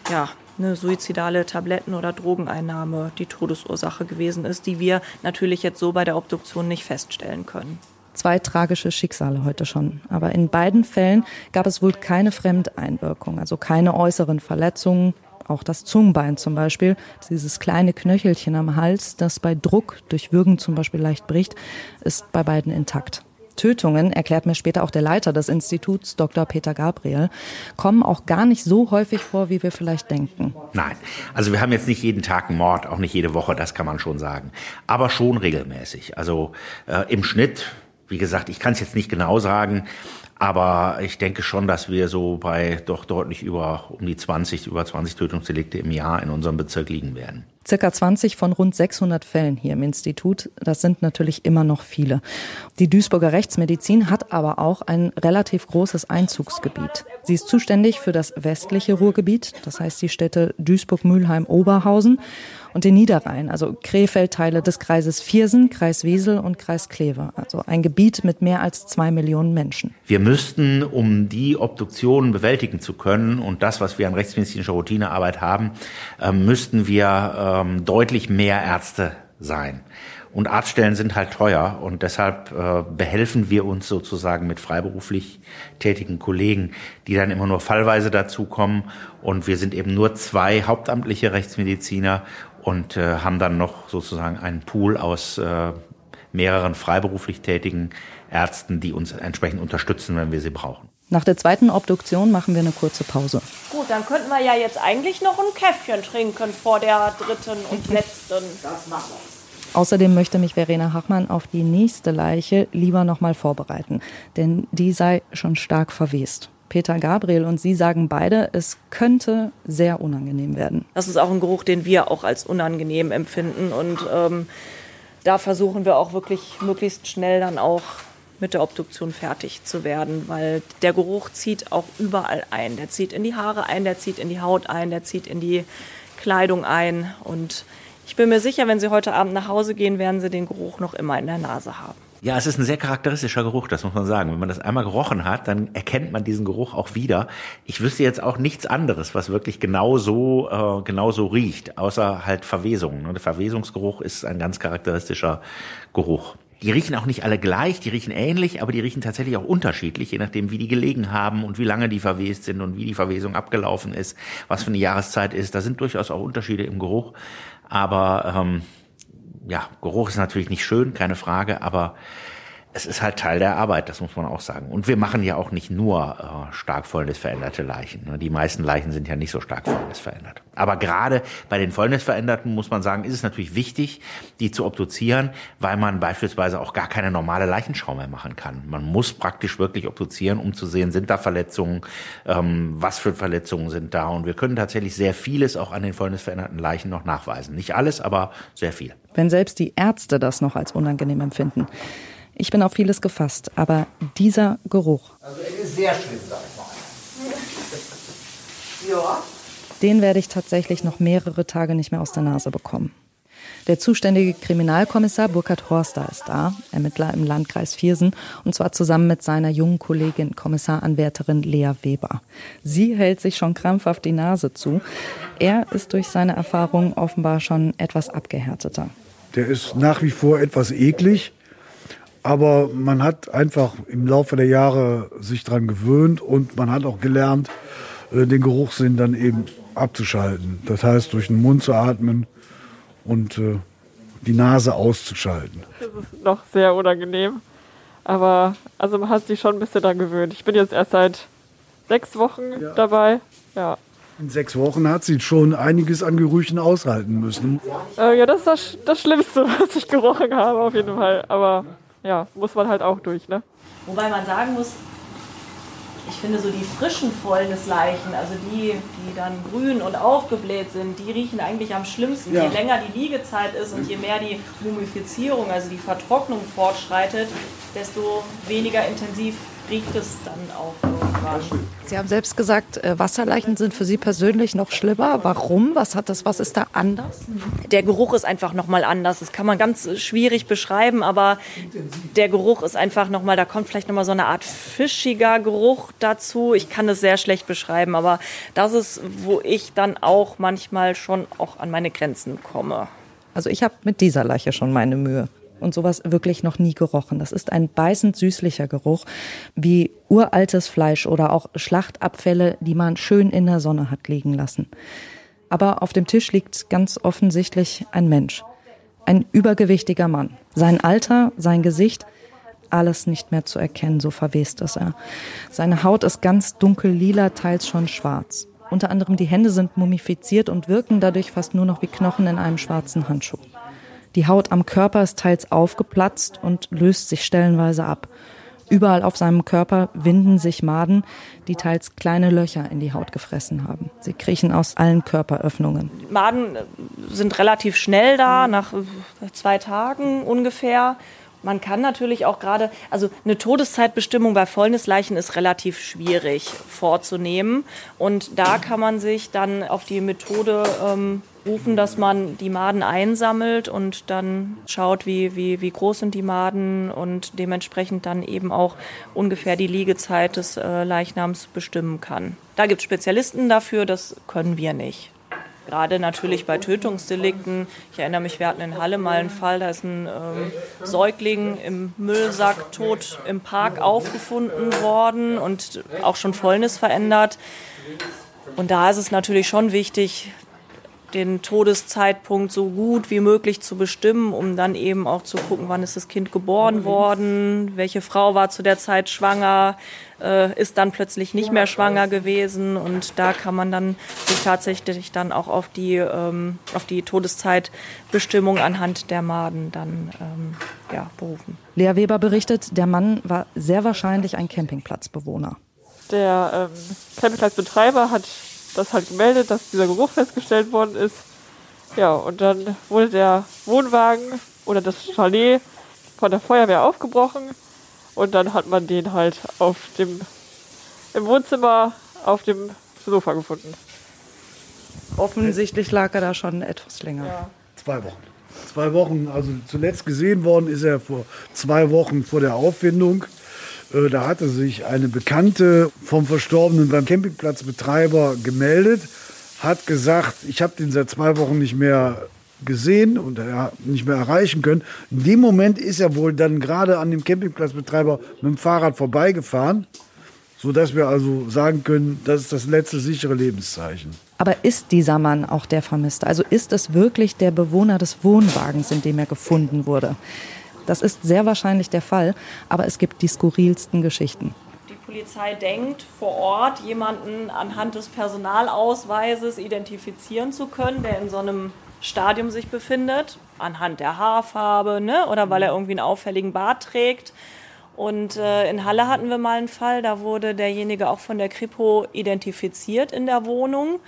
ja, eine suizidale Tabletten- oder Drogeneinnahme die Todesursache gewesen ist, die wir natürlich jetzt so bei der Obduktion nicht feststellen können. Zwei tragische Schicksale heute schon. Aber in beiden Fällen gab es wohl keine Fremdeinwirkung, also keine äußeren Verletzungen. Auch das Zungenbein zum Beispiel, dieses kleine Knöchelchen am Hals, das bei Druck durch Würgen zum Beispiel leicht bricht, ist bei beiden intakt. Tötungen, erklärt mir später auch der Leiter des Instituts, Dr. Peter Gabriel, kommen auch gar nicht so häufig vor, wie wir vielleicht denken. Nein, also wir haben jetzt nicht jeden Tag einen Mord, auch nicht jede Woche, das kann man schon sagen. Aber schon regelmäßig. Also äh, im Schnitt, wie gesagt, ich kann es jetzt nicht genau sagen, aber ich denke schon, dass wir so bei doch deutlich über um die 20, über 20 Tötungsdelikte im Jahr in unserem Bezirk liegen werden. Circa 20 von rund 600 Fällen hier im Institut. Das sind natürlich immer noch viele. Die Duisburger Rechtsmedizin hat aber auch ein relativ großes Einzugsgebiet. Sie ist zuständig für das westliche Ruhrgebiet, das heißt die Städte Duisburg, Mülheim, Oberhausen und den Niederrhein, also Krefeld, Teile des Kreises Viersen, Kreis Wesel und Kreis Kleve. Also ein Gebiet mit mehr als zwei Millionen Menschen. Wir müssten, um die Obduktionen bewältigen zu können und das, was wir an rechtsmedizinischer Routinearbeit haben, äh, müssten wir ähm, deutlich mehr Ärzte sein. Und Arztstellen sind halt teuer und deshalb äh, behelfen wir uns sozusagen mit freiberuflich tätigen Kollegen, die dann immer nur fallweise dazukommen. Und wir sind eben nur zwei hauptamtliche Rechtsmediziner und äh, haben dann noch sozusagen einen Pool aus äh, mehreren freiberuflich tätigen Ärzten, die uns entsprechend unterstützen, wenn wir sie brauchen. Nach der zweiten Obduktion machen wir eine kurze Pause. Gut, dann könnten wir ja jetzt eigentlich noch ein Käffchen trinken vor der dritten und letzten. Das machen wir. Außerdem möchte mich Verena Hachmann auf die nächste Leiche lieber noch mal vorbereiten, denn die sei schon stark verwest. Peter Gabriel und Sie sagen beide, es könnte sehr unangenehm werden. Das ist auch ein Geruch, den wir auch als unangenehm empfinden und ähm, da versuchen wir auch wirklich möglichst schnell dann auch mit der Obduktion fertig zu werden, weil der Geruch zieht auch überall ein. Der zieht in die Haare ein, der zieht in die Haut ein, der zieht in die Kleidung ein. Und ich bin mir sicher, wenn Sie heute Abend nach Hause gehen, werden Sie den Geruch noch immer in der Nase haben. Ja, es ist ein sehr charakteristischer Geruch, das muss man sagen. Wenn man das einmal gerochen hat, dann erkennt man diesen Geruch auch wieder. Ich wüsste jetzt auch nichts anderes, was wirklich genau so, äh, genau so riecht, außer halt Verwesung. Der Verwesungsgeruch ist ein ganz charakteristischer Geruch. Die riechen auch nicht alle gleich, die riechen ähnlich, aber die riechen tatsächlich auch unterschiedlich, je nachdem, wie die gelegen haben und wie lange die verwest sind und wie die Verwesung abgelaufen ist, was für eine Jahreszeit ist. Da sind durchaus auch Unterschiede im Geruch. Aber ähm, ja, Geruch ist natürlich nicht schön, keine Frage, aber es ist halt Teil der Arbeit, das muss man auch sagen. Und wir machen ja auch nicht nur äh, stark fäulnisveränderte Leichen. Ne? Die meisten Leichen sind ja nicht so stark fäulnisverändert. Aber gerade bei den Fäulnisveränderten muss man sagen, ist es natürlich wichtig, die zu obduzieren, weil man beispielsweise auch gar keine normale Leichenschau mehr machen kann. Man muss praktisch wirklich obduzieren, um zu sehen, sind da Verletzungen, ähm, was für Verletzungen sind da. Und wir können tatsächlich sehr vieles auch an den fäulnisveränderten Leichen noch nachweisen. Nicht alles, aber sehr viel. Wenn selbst die Ärzte das noch als unangenehm empfinden. Ich bin auf vieles gefasst, aber dieser Geruch. Also es ist sehr schlimm, sag ich mal. Ja. Den werde ich tatsächlich noch mehrere Tage nicht mehr aus der Nase bekommen. Der zuständige Kriminalkommissar Burkhard Horster ist da, Ermittler im Landkreis Viersen, und zwar zusammen mit seiner jungen Kollegin, Kommissaranwärterin Lea Weber. Sie hält sich schon krampfhaft die Nase zu. Er ist durch seine Erfahrungen offenbar schon etwas abgehärteter. Der ist nach wie vor etwas eklig, aber man hat einfach im Laufe der Jahre sich daran gewöhnt und man hat auch gelernt, äh, den Geruchssinn dann eben abzuschalten. Das heißt, durch den Mund zu atmen und äh, die Nase auszuschalten. Das ist noch sehr unangenehm. Aber also man hat sich schon ein bisschen daran gewöhnt. Ich bin jetzt erst seit sechs Wochen ja. dabei. Ja. In sechs Wochen hat sie schon einiges an Gerüchen aushalten müssen. Äh, ja, das ist das, das Schlimmste, was ich gerochen habe, auf jeden Fall. Aber ja, muss man halt auch durch, ne? Wobei man sagen muss, ich finde so die frischen Fäulnisleichen, also die, die dann grün und aufgebläht sind, die riechen eigentlich am schlimmsten. Ja. Je länger die Liegezeit ist und je mehr die Mumifizierung, also die Vertrocknung fortschreitet, desto weniger intensiv riecht es dann auch irgendwann. Sie haben selbst gesagt, äh, Wasserleichen sind für Sie persönlich noch schlimmer. Warum? Was hat das? Was ist da anders? Der Geruch ist einfach noch mal anders. Das kann man ganz schwierig beschreiben, aber der Geruch ist einfach noch mal. Da kommt vielleicht noch mal so eine Art fischiger Geruch dazu. Ich kann das sehr schlecht beschreiben, aber das ist, wo ich dann auch manchmal schon auch an meine Grenzen komme. Also ich habe mit dieser Leiche schon meine Mühe und sowas wirklich noch nie gerochen. Das ist ein beißend süßlicher Geruch, wie uraltes Fleisch oder auch Schlachtabfälle, die man schön in der Sonne hat liegen lassen. Aber auf dem Tisch liegt ganz offensichtlich ein Mensch. Ein übergewichtiger Mann. Sein Alter, sein Gesicht, alles nicht mehr zu erkennen, so verwest ist er. Seine Haut ist ganz dunkel lila, teils schon schwarz. Unter anderem die Hände sind mumifiziert und wirken dadurch fast nur noch wie Knochen in einem schwarzen Handschuh. Die Haut am Körper ist teils aufgeplatzt und löst sich stellenweise ab. Überall auf seinem Körper winden sich Maden, die teils kleine Löcher in die Haut gefressen haben. Sie kriechen aus allen Körperöffnungen. Maden sind relativ schnell da, nach zwei Tagen ungefähr. Man kann natürlich auch gerade, also eine Todeszeitbestimmung bei Fäulnisleichen ist relativ schwierig vorzunehmen. Und da kann man sich dann auf die Methode ähm, rufen, dass man die Maden einsammelt und dann schaut, wie, wie, wie groß sind die Maden und dementsprechend dann eben auch ungefähr die Liegezeit des äh, Leichnams bestimmen kann. Da gibt es Spezialisten dafür, das können wir nicht. Gerade natürlich bei Tötungsdelikten. Ich erinnere mich, wir hatten in Halle mal einen Fall, da ist ein ähm, Säugling im Müllsack tot im Park aufgefunden worden und auch schon Fäulnis verändert. Und da ist es natürlich schon wichtig, den Todeszeitpunkt so gut wie möglich zu bestimmen, um dann eben auch zu gucken, wann ist das Kind geboren worden, welche Frau war zu der Zeit schwanger, äh, ist dann plötzlich nicht mehr schwanger gewesen und da kann man dann sich tatsächlich dann auch auf die, ähm, auf die Todeszeitbestimmung anhand der Maden dann ähm, ja, berufen. Lea Weber berichtet, der Mann war sehr wahrscheinlich ein Campingplatzbewohner. Der ähm, Campingplatzbetreiber hat das halt gemeldet, dass dieser Geruch festgestellt worden ist. Ja, und dann wurde der Wohnwagen oder das Chalet von der Feuerwehr aufgebrochen und dann hat man den halt auf dem im Wohnzimmer auf dem Sofa gefunden. Offensichtlich lag er da schon etwas länger. Ja. Zwei Wochen. Zwei Wochen, also zuletzt gesehen worden ist er vor zwei Wochen vor der Auffindung. Äh, da hatte sich eine Bekannte vom Verstorbenen beim Campingplatzbetreiber gemeldet, hat gesagt, ich habe den seit zwei Wochen nicht mehr gesehen und nicht mehr erreichen können. In dem Moment ist er wohl dann gerade an dem Campingplatzbetreiber mit dem Fahrrad vorbeigefahren, sodass wir also sagen können, das ist das letzte sichere Lebenszeichen. Aber ist dieser Mann auch der Vermisste? Also ist es wirklich der Bewohner des Wohnwagens, in dem er gefunden wurde? Das ist sehr wahrscheinlich der Fall, aber es gibt die skurrilsten Geschichten. Die Polizei denkt, vor Ort jemanden anhand des Personalausweises identifizieren zu können, der in so einem Stadium sich befindet, anhand der Haarfarbe ne? oder weil er irgendwie einen auffälligen Bart trägt. Und äh, in Halle hatten wir mal einen Fall, da wurde derjenige auch von der Kripo identifiziert in der Wohnung.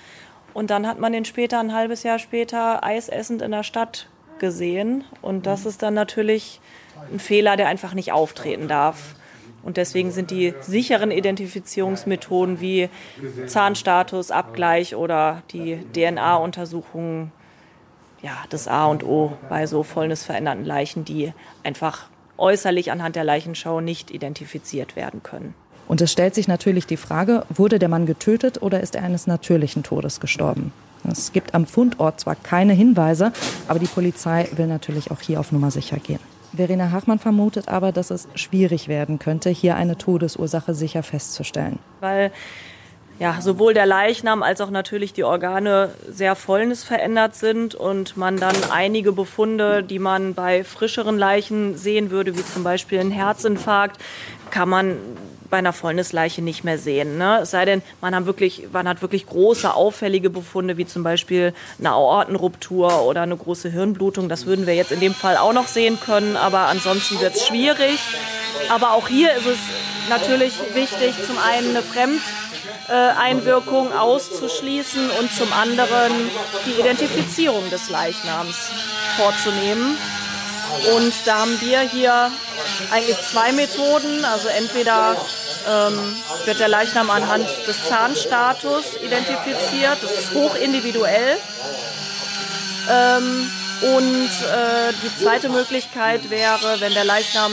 Und dann hat man den später, ein halbes Jahr später, eisessend in der Stadt gesehen. Und das ist dann natürlich ein Fehler, der einfach nicht auftreten darf. Und deswegen sind die sicheren Identifizierungsmethoden wie Zahnstatusabgleich oder die DNA-Untersuchungen ja, das A und O bei so fäulnisveränderten Leichen, die einfach äußerlich anhand der Leichenschau nicht identifiziert werden können. Und es stellt sich natürlich die Frage, wurde der Mann getötet oder ist er eines natürlichen Todes gestorben? Es gibt am Fundort zwar keine Hinweise, aber die Polizei will natürlich auch hier auf Nummer sicher gehen. Verena Hachmann vermutet aber, dass es schwierig werden könnte, hier eine Todesursache sicher festzustellen. Weil ja, sowohl der Leichnam als auch natürlich die Organe sehr fäulnisverändert sind und man dann einige Befunde, die man bei frischeren Leichen sehen würde, wie zum Beispiel ein Herzinfarkt, kann man bei einer Fäulnisleiche nicht mehr sehen. Ne? Es sei denn, man hat, wirklich, man hat wirklich große, auffällige Befunde, wie zum Beispiel eine Aortenruptur oder eine große Hirnblutung. Das würden wir jetzt in dem Fall auch noch sehen können, aber ansonsten wird es schwierig. Aber auch hier ist es natürlich wichtig, zum einen eine Fremd- Einwirkung auszuschließen und zum anderen die Identifizierung des Leichnams vorzunehmen. Und da haben wir hier eigentlich zwei Methoden. Also entweder ähm, wird der Leichnam anhand des Zahnstatus identifiziert, das ist hochindividuell. Ähm, und äh, die zweite Möglichkeit wäre, wenn der Leichnam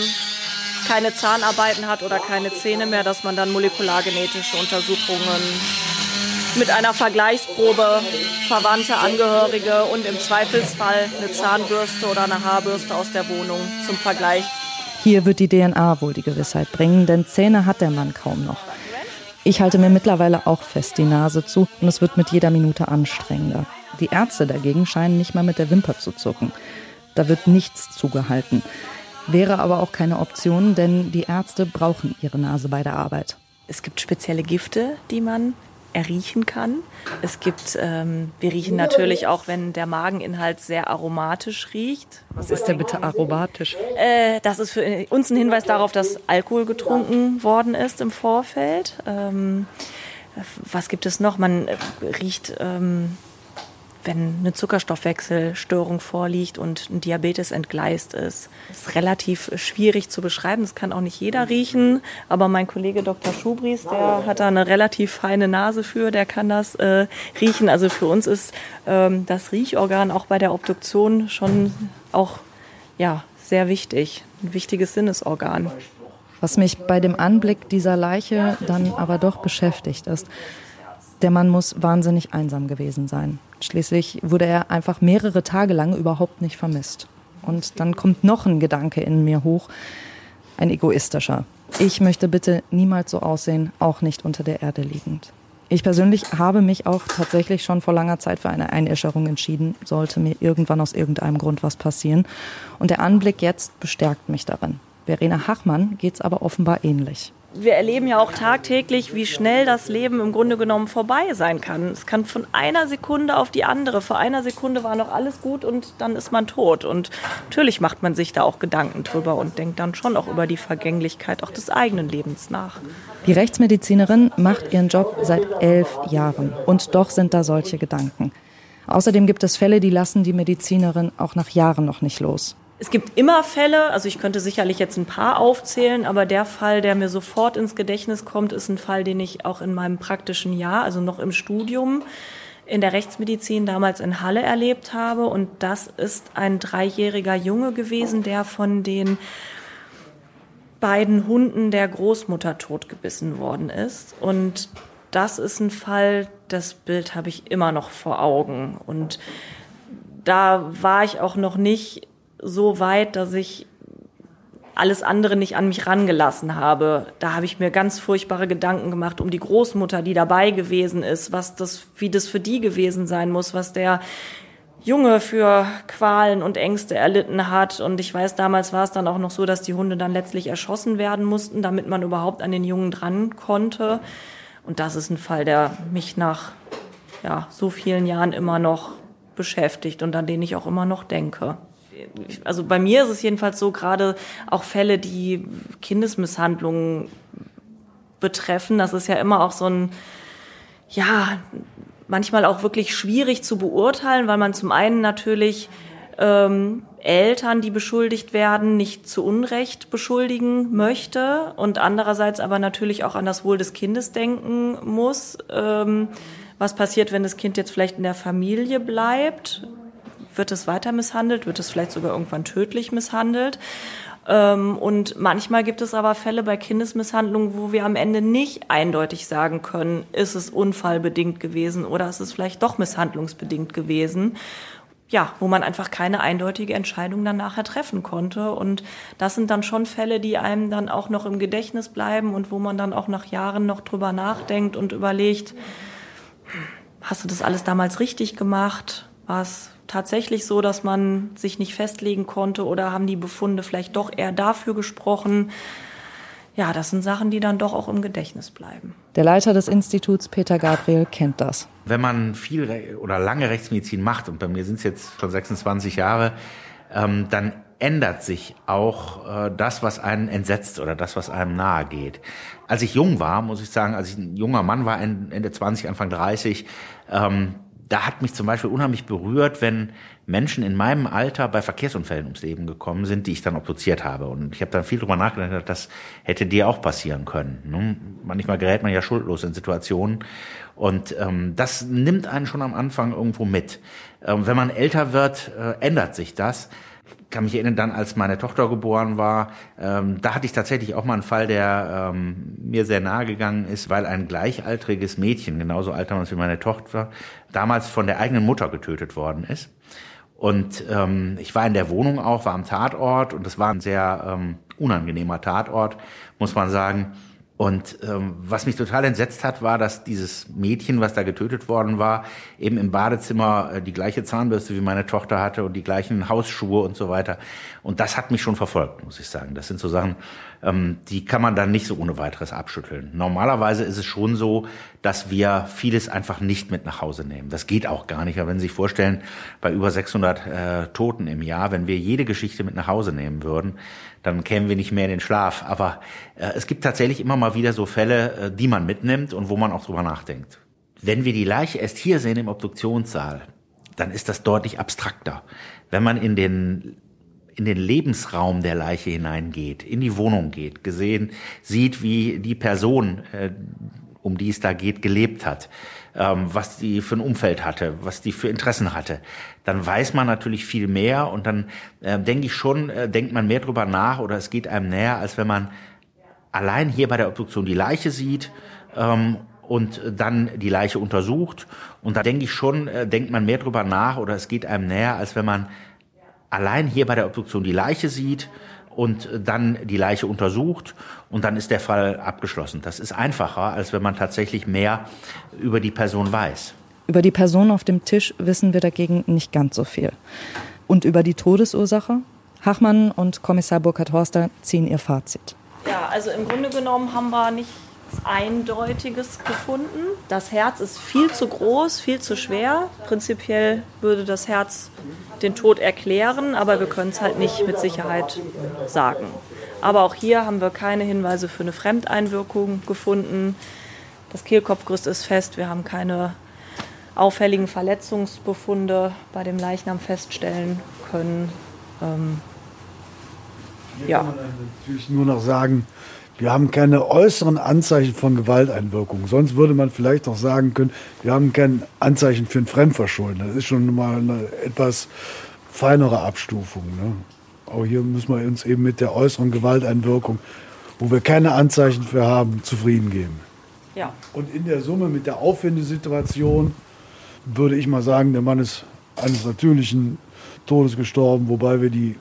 keine Zahnarbeiten hat oder keine Zähne mehr, dass man dann molekulargenetische Untersuchungen mit einer Vergleichsprobe Verwandte, Angehörige und im Zweifelsfall eine Zahnbürste oder eine Haarbürste aus der Wohnung zum Vergleich. Hier wird die DNA wohl die Gewissheit bringen, denn Zähne hat der Mann kaum noch. Ich halte mir mittlerweile auch fest die Nase zu und es wird mit jeder Minute anstrengender. Die Ärzte dagegen scheinen nicht mal mit der Wimper zu zucken. Da wird nichts zugehalten. Wäre aber auch keine Option, denn die Ärzte brauchen ihre Nase bei der Arbeit. Es gibt spezielle Gifte, die man erriechen kann. Es gibt, ähm, wir riechen natürlich auch, wenn der Mageninhalt sehr aromatisch riecht. Was ist denn bitte aromatisch? Äh, das ist für uns ein Hinweis darauf, dass Alkohol getrunken worden ist im Vorfeld. Ähm, was gibt es noch? Man riecht ähm, wenn eine Zuckerstoffwechselstörung vorliegt und ein Diabetes entgleist ist. Das ist relativ schwierig zu beschreiben. Das kann auch nicht jeder riechen. Aber mein Kollege Dr. Schubries, der hat da eine relativ feine Nase für, der kann das äh, riechen. Also für uns ist ähm, das Riechorgan auch bei der Obduktion schon auch ja, sehr wichtig. Ein wichtiges Sinnesorgan. Was mich bei dem Anblick dieser Leiche dann aber doch beschäftigt ist, der Mann muss wahnsinnig einsam gewesen sein. Schließlich wurde er einfach mehrere Tage lang überhaupt nicht vermisst. Und dann kommt noch ein Gedanke in mir hoch, ein egoistischer. Ich möchte bitte niemals so aussehen, auch nicht unter der Erde liegend. Ich persönlich habe mich auch tatsächlich schon vor langer Zeit für eine Einäscherung entschieden, sollte mir irgendwann aus irgendeinem Grund was passieren. Und der Anblick jetzt bestärkt mich darin. Verena Hachmann geht es aber offenbar ähnlich wir erleben ja auch tagtäglich, wie schnell das Leben im Grunde genommen vorbei sein kann. Es kann von einer Sekunde auf die andere. Vor einer Sekunde war noch alles gut und dann ist man tot. Und natürlich macht man sich da auch Gedanken drüber und denkt dann schon auch über die Vergänglichkeit auch des eigenen Lebens nach. Die Rechtsmedizinerin macht ihren Job seit elf Jahren und doch sind da solche Gedanken. Außerdem gibt es Fälle, die lassen die Medizinerin auch nach Jahren noch nicht los. Es gibt immer Fälle, also ich könnte sicherlich jetzt ein paar aufzählen, aber der Fall, der mir sofort ins Gedächtnis kommt, ist ein Fall, den ich auch in meinem praktischen Jahr, also noch im Studium, in der Rechtsmedizin damals in Halle erlebt habe. Und das ist ein dreijähriger Junge gewesen, der von den beiden Hunden der Großmutter totgebissen worden ist. Und das ist ein Fall, das Bild habe ich immer noch vor Augen. Und da war ich auch noch nicht so weit, dass ich alles andere nicht an mich rangelassen habe. Da habe ich mir ganz furchtbare Gedanken gemacht um die Großmutter, die dabei gewesen ist, was das, wie das für die gewesen sein muss, was der Junge für Qualen und Ängste erlitten hat. Und ich weiß, damals war es dann auch noch so, dass die Hunde dann letztlich erschossen werden mussten, damit man überhaupt an den Jungen dran konnte. Und das ist ein Fall, der mich nach ja, so vielen Jahren immer noch beschäftigt und an den ich auch immer noch denke. Also bei mir ist es jedenfalls so, gerade auch Fälle, die Kindesmisshandlungen betreffen, das ist ja immer auch so ein, ja, manchmal auch wirklich schwierig zu beurteilen, weil man zum einen natürlich ähm, Eltern, die beschuldigt werden, nicht zu Unrecht beschuldigen möchte und andererseits aber natürlich auch an das Wohl des Kindes denken muss. Ähm, was passiert, wenn das Kind jetzt vielleicht in der Familie bleibt? Wird es weiter misshandelt? Wird es vielleicht sogar irgendwann tödlich misshandelt? Ähm, und manchmal gibt es aber Fälle bei Kindesmisshandlungen, wo wir am Ende nicht eindeutig sagen können, ist es unfallbedingt gewesen oder ist es vielleicht doch misshandlungsbedingt gewesen. Ja, wo man einfach keine eindeutige Entscheidung dann nachher treffen konnte. Und das sind dann schon Fälle, die einem dann auch noch im Gedächtnis bleiben und wo man dann auch nach Jahren noch drüber nachdenkt und überlegt, hast du das alles damals richtig gemacht? War es tatsächlich so, dass man sich nicht festlegen konnte oder haben die Befunde vielleicht doch eher dafür gesprochen? Ja, das sind Sachen, die dann doch auch im Gedächtnis bleiben. Der Leiter des Instituts, Peter Gabriel, kennt das. Wenn man viel oder lange Rechtsmedizin macht, und bei mir sind es jetzt schon 26 Jahre, ähm, dann ändert sich auch äh, das, was einen entsetzt oder das, was einem nahe geht. Als ich jung war, muss ich sagen, als ich ein junger Mann war, Ende 20, Anfang 30, ähm, da hat mich zum Beispiel unheimlich berührt, wenn Menschen in meinem Alter bei Verkehrsunfällen ums Leben gekommen sind, die ich dann obduziert habe. Und ich habe dann viel drüber nachgedacht, das hätte dir auch passieren können. Ne? Manchmal gerät man ja schuldlos in Situationen. Und ähm, das nimmt einen schon am Anfang irgendwo mit. Ähm, wenn man älter wird, äh, ändert sich das kann mich erinnern, dann als meine Tochter geboren war, ähm, da hatte ich tatsächlich auch mal einen Fall, der ähm, mir sehr nahe gegangen ist, weil ein gleichaltriges Mädchen, genauso alt damals wie meine Tochter, damals von der eigenen Mutter getötet worden ist. Und ähm, ich war in der Wohnung auch, war am Tatort und das war ein sehr ähm, unangenehmer Tatort, muss man sagen. Und ähm, was mich total entsetzt hat, war, dass dieses Mädchen, was da getötet worden war, eben im Badezimmer äh, die gleiche Zahnbürste wie meine Tochter hatte und die gleichen Hausschuhe und so weiter. Und das hat mich schon verfolgt, muss ich sagen. Das sind so Sachen, ähm, die kann man dann nicht so ohne weiteres abschütteln. Normalerweise ist es schon so, dass wir vieles einfach nicht mit nach Hause nehmen. Das geht auch gar nicht. Aber wenn Sie sich vorstellen, bei über 600 äh, Toten im Jahr, wenn wir jede Geschichte mit nach Hause nehmen würden, dann kämen wir nicht mehr in den Schlaf. Aber äh, es gibt tatsächlich immer mal wieder so Fälle, äh, die man mitnimmt und wo man auch drüber nachdenkt. Wenn wir die Leiche erst hier sehen im Obduktionssaal, dann ist das deutlich abstrakter. Wenn man in den in den Lebensraum der Leiche hineingeht, in die Wohnung geht, gesehen, sieht, wie die Person, äh, um die es da geht, gelebt hat, ähm, was die für ein Umfeld hatte, was die für Interessen hatte, dann weiß man natürlich viel mehr und dann äh, denke ich schon, äh, denkt man mehr drüber nach oder es geht einem näher, als wenn man allein hier bei der Obduktion die Leiche sieht ähm, und dann die Leiche untersucht. Und da denke ich schon, äh, denkt man mehr drüber nach oder es geht einem näher, als wenn man allein hier bei der Obduktion die Leiche sieht und dann die Leiche untersucht und dann ist der Fall abgeschlossen. Das ist einfacher, als wenn man tatsächlich mehr über die Person weiß. Über die Person auf dem Tisch wissen wir dagegen nicht ganz so viel. Und über die Todesursache? Hachmann und Kommissar Burkhard Horster ziehen ihr Fazit. Ja, also im Grunde genommen haben wir nicht Eindeutiges gefunden. Das Herz ist viel zu groß, viel zu schwer. Prinzipiell würde das Herz den Tod erklären, aber wir können es halt nicht mit Sicherheit sagen. Aber auch hier haben wir keine Hinweise für eine Fremdeinwirkung gefunden. Das Kehlkopfgerüst ist fest, wir haben keine auffälligen Verletzungsbefunde bei dem Leichnam feststellen können. Ähm, ja. kann man natürlich nur noch sagen, wir haben keine äußeren Anzeichen von Gewalteinwirkung. Sonst würde man vielleicht auch sagen können, wir haben kein Anzeichen für ein Fremdverschulden. Das ist schon mal eine etwas feinere Abstufung. Ne? Aber hier müssen wir uns eben mit der äußeren Gewalteinwirkung, wo wir keine Anzeichen für haben, zufrieden geben. Ja. Und in der Summe mit der Aufwendesituation würde ich mal sagen, der Mann ist eines natürlichen Todes gestorben, wobei wir die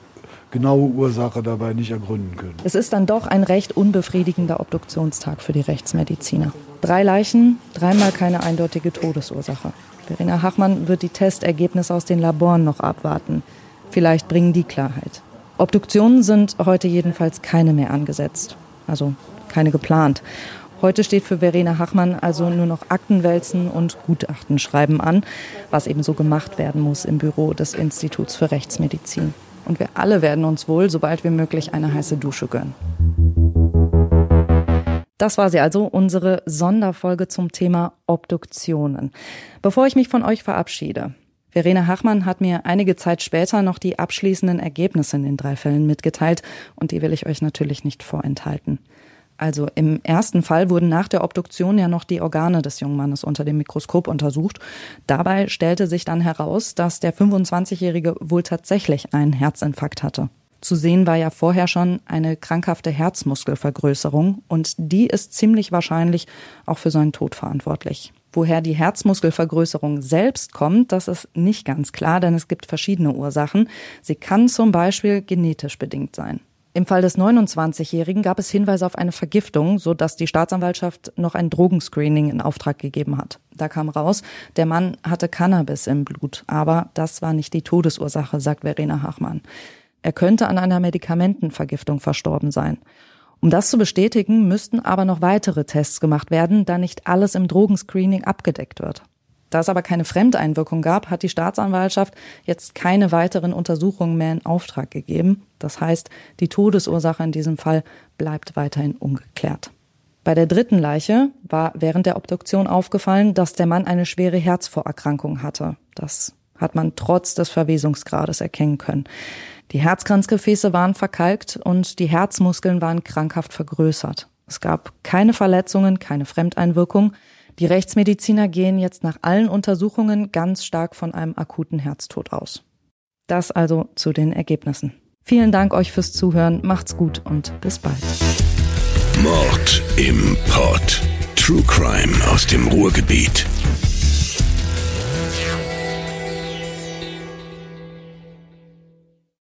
genaue Ursache dabei nicht ergründen können. Es ist dann doch ein recht unbefriedigender Obduktionstag für die Rechtsmediziner. Drei Leichen, dreimal keine eindeutige Todesursache. Verena Hachmann wird die Testergebnisse aus den Laboren noch abwarten. Vielleicht bringen die Klarheit. Obduktionen sind heute jedenfalls keine mehr angesetzt. Also keine geplant. Heute steht für Verena Hachmann also nur noch Aktenwälzen und Gutachten schreiben an, was eben so gemacht werden muss im Büro des Instituts für Rechtsmedizin. Und wir alle werden uns wohl, sobald wie möglich, eine heiße Dusche gönnen. Das war sie also, unsere Sonderfolge zum Thema Obduktionen. Bevor ich mich von euch verabschiede, Verena Hachmann hat mir einige Zeit später noch die abschließenden Ergebnisse in den drei Fällen mitgeteilt und die will ich euch natürlich nicht vorenthalten. Also im ersten Fall wurden nach der Obduktion ja noch die Organe des jungen Mannes unter dem Mikroskop untersucht. Dabei stellte sich dann heraus, dass der 25-Jährige wohl tatsächlich einen Herzinfarkt hatte. Zu sehen war ja vorher schon eine krankhafte Herzmuskelvergrößerung und die ist ziemlich wahrscheinlich auch für seinen Tod verantwortlich. Woher die Herzmuskelvergrößerung selbst kommt, das ist nicht ganz klar, denn es gibt verschiedene Ursachen. Sie kann zum Beispiel genetisch bedingt sein. Im Fall des 29-Jährigen gab es Hinweise auf eine Vergiftung, so dass die Staatsanwaltschaft noch ein Drogenscreening in Auftrag gegeben hat. Da kam raus, der Mann hatte Cannabis im Blut, aber das war nicht die Todesursache, sagt Verena Hachmann. Er könnte an einer Medikamentenvergiftung verstorben sein. Um das zu bestätigen, müssten aber noch weitere Tests gemacht werden, da nicht alles im Drogenscreening abgedeckt wird. Da es aber keine Fremdeinwirkung gab, hat die Staatsanwaltschaft jetzt keine weiteren Untersuchungen mehr in Auftrag gegeben. Das heißt, die Todesursache in diesem Fall bleibt weiterhin ungeklärt. Bei der dritten Leiche war während der Obduktion aufgefallen, dass der Mann eine schwere Herzvorerkrankung hatte. Das hat man trotz des Verwesungsgrades erkennen können. Die Herzkranzgefäße waren verkalkt und die Herzmuskeln waren krankhaft vergrößert. Es gab keine Verletzungen, keine Fremdeinwirkung. Die Rechtsmediziner gehen jetzt nach allen Untersuchungen ganz stark von einem akuten Herztod aus. Das also zu den Ergebnissen. Vielen Dank euch fürs Zuhören, macht's gut und bis bald. Mord im Pod. True Crime aus dem Ruhrgebiet.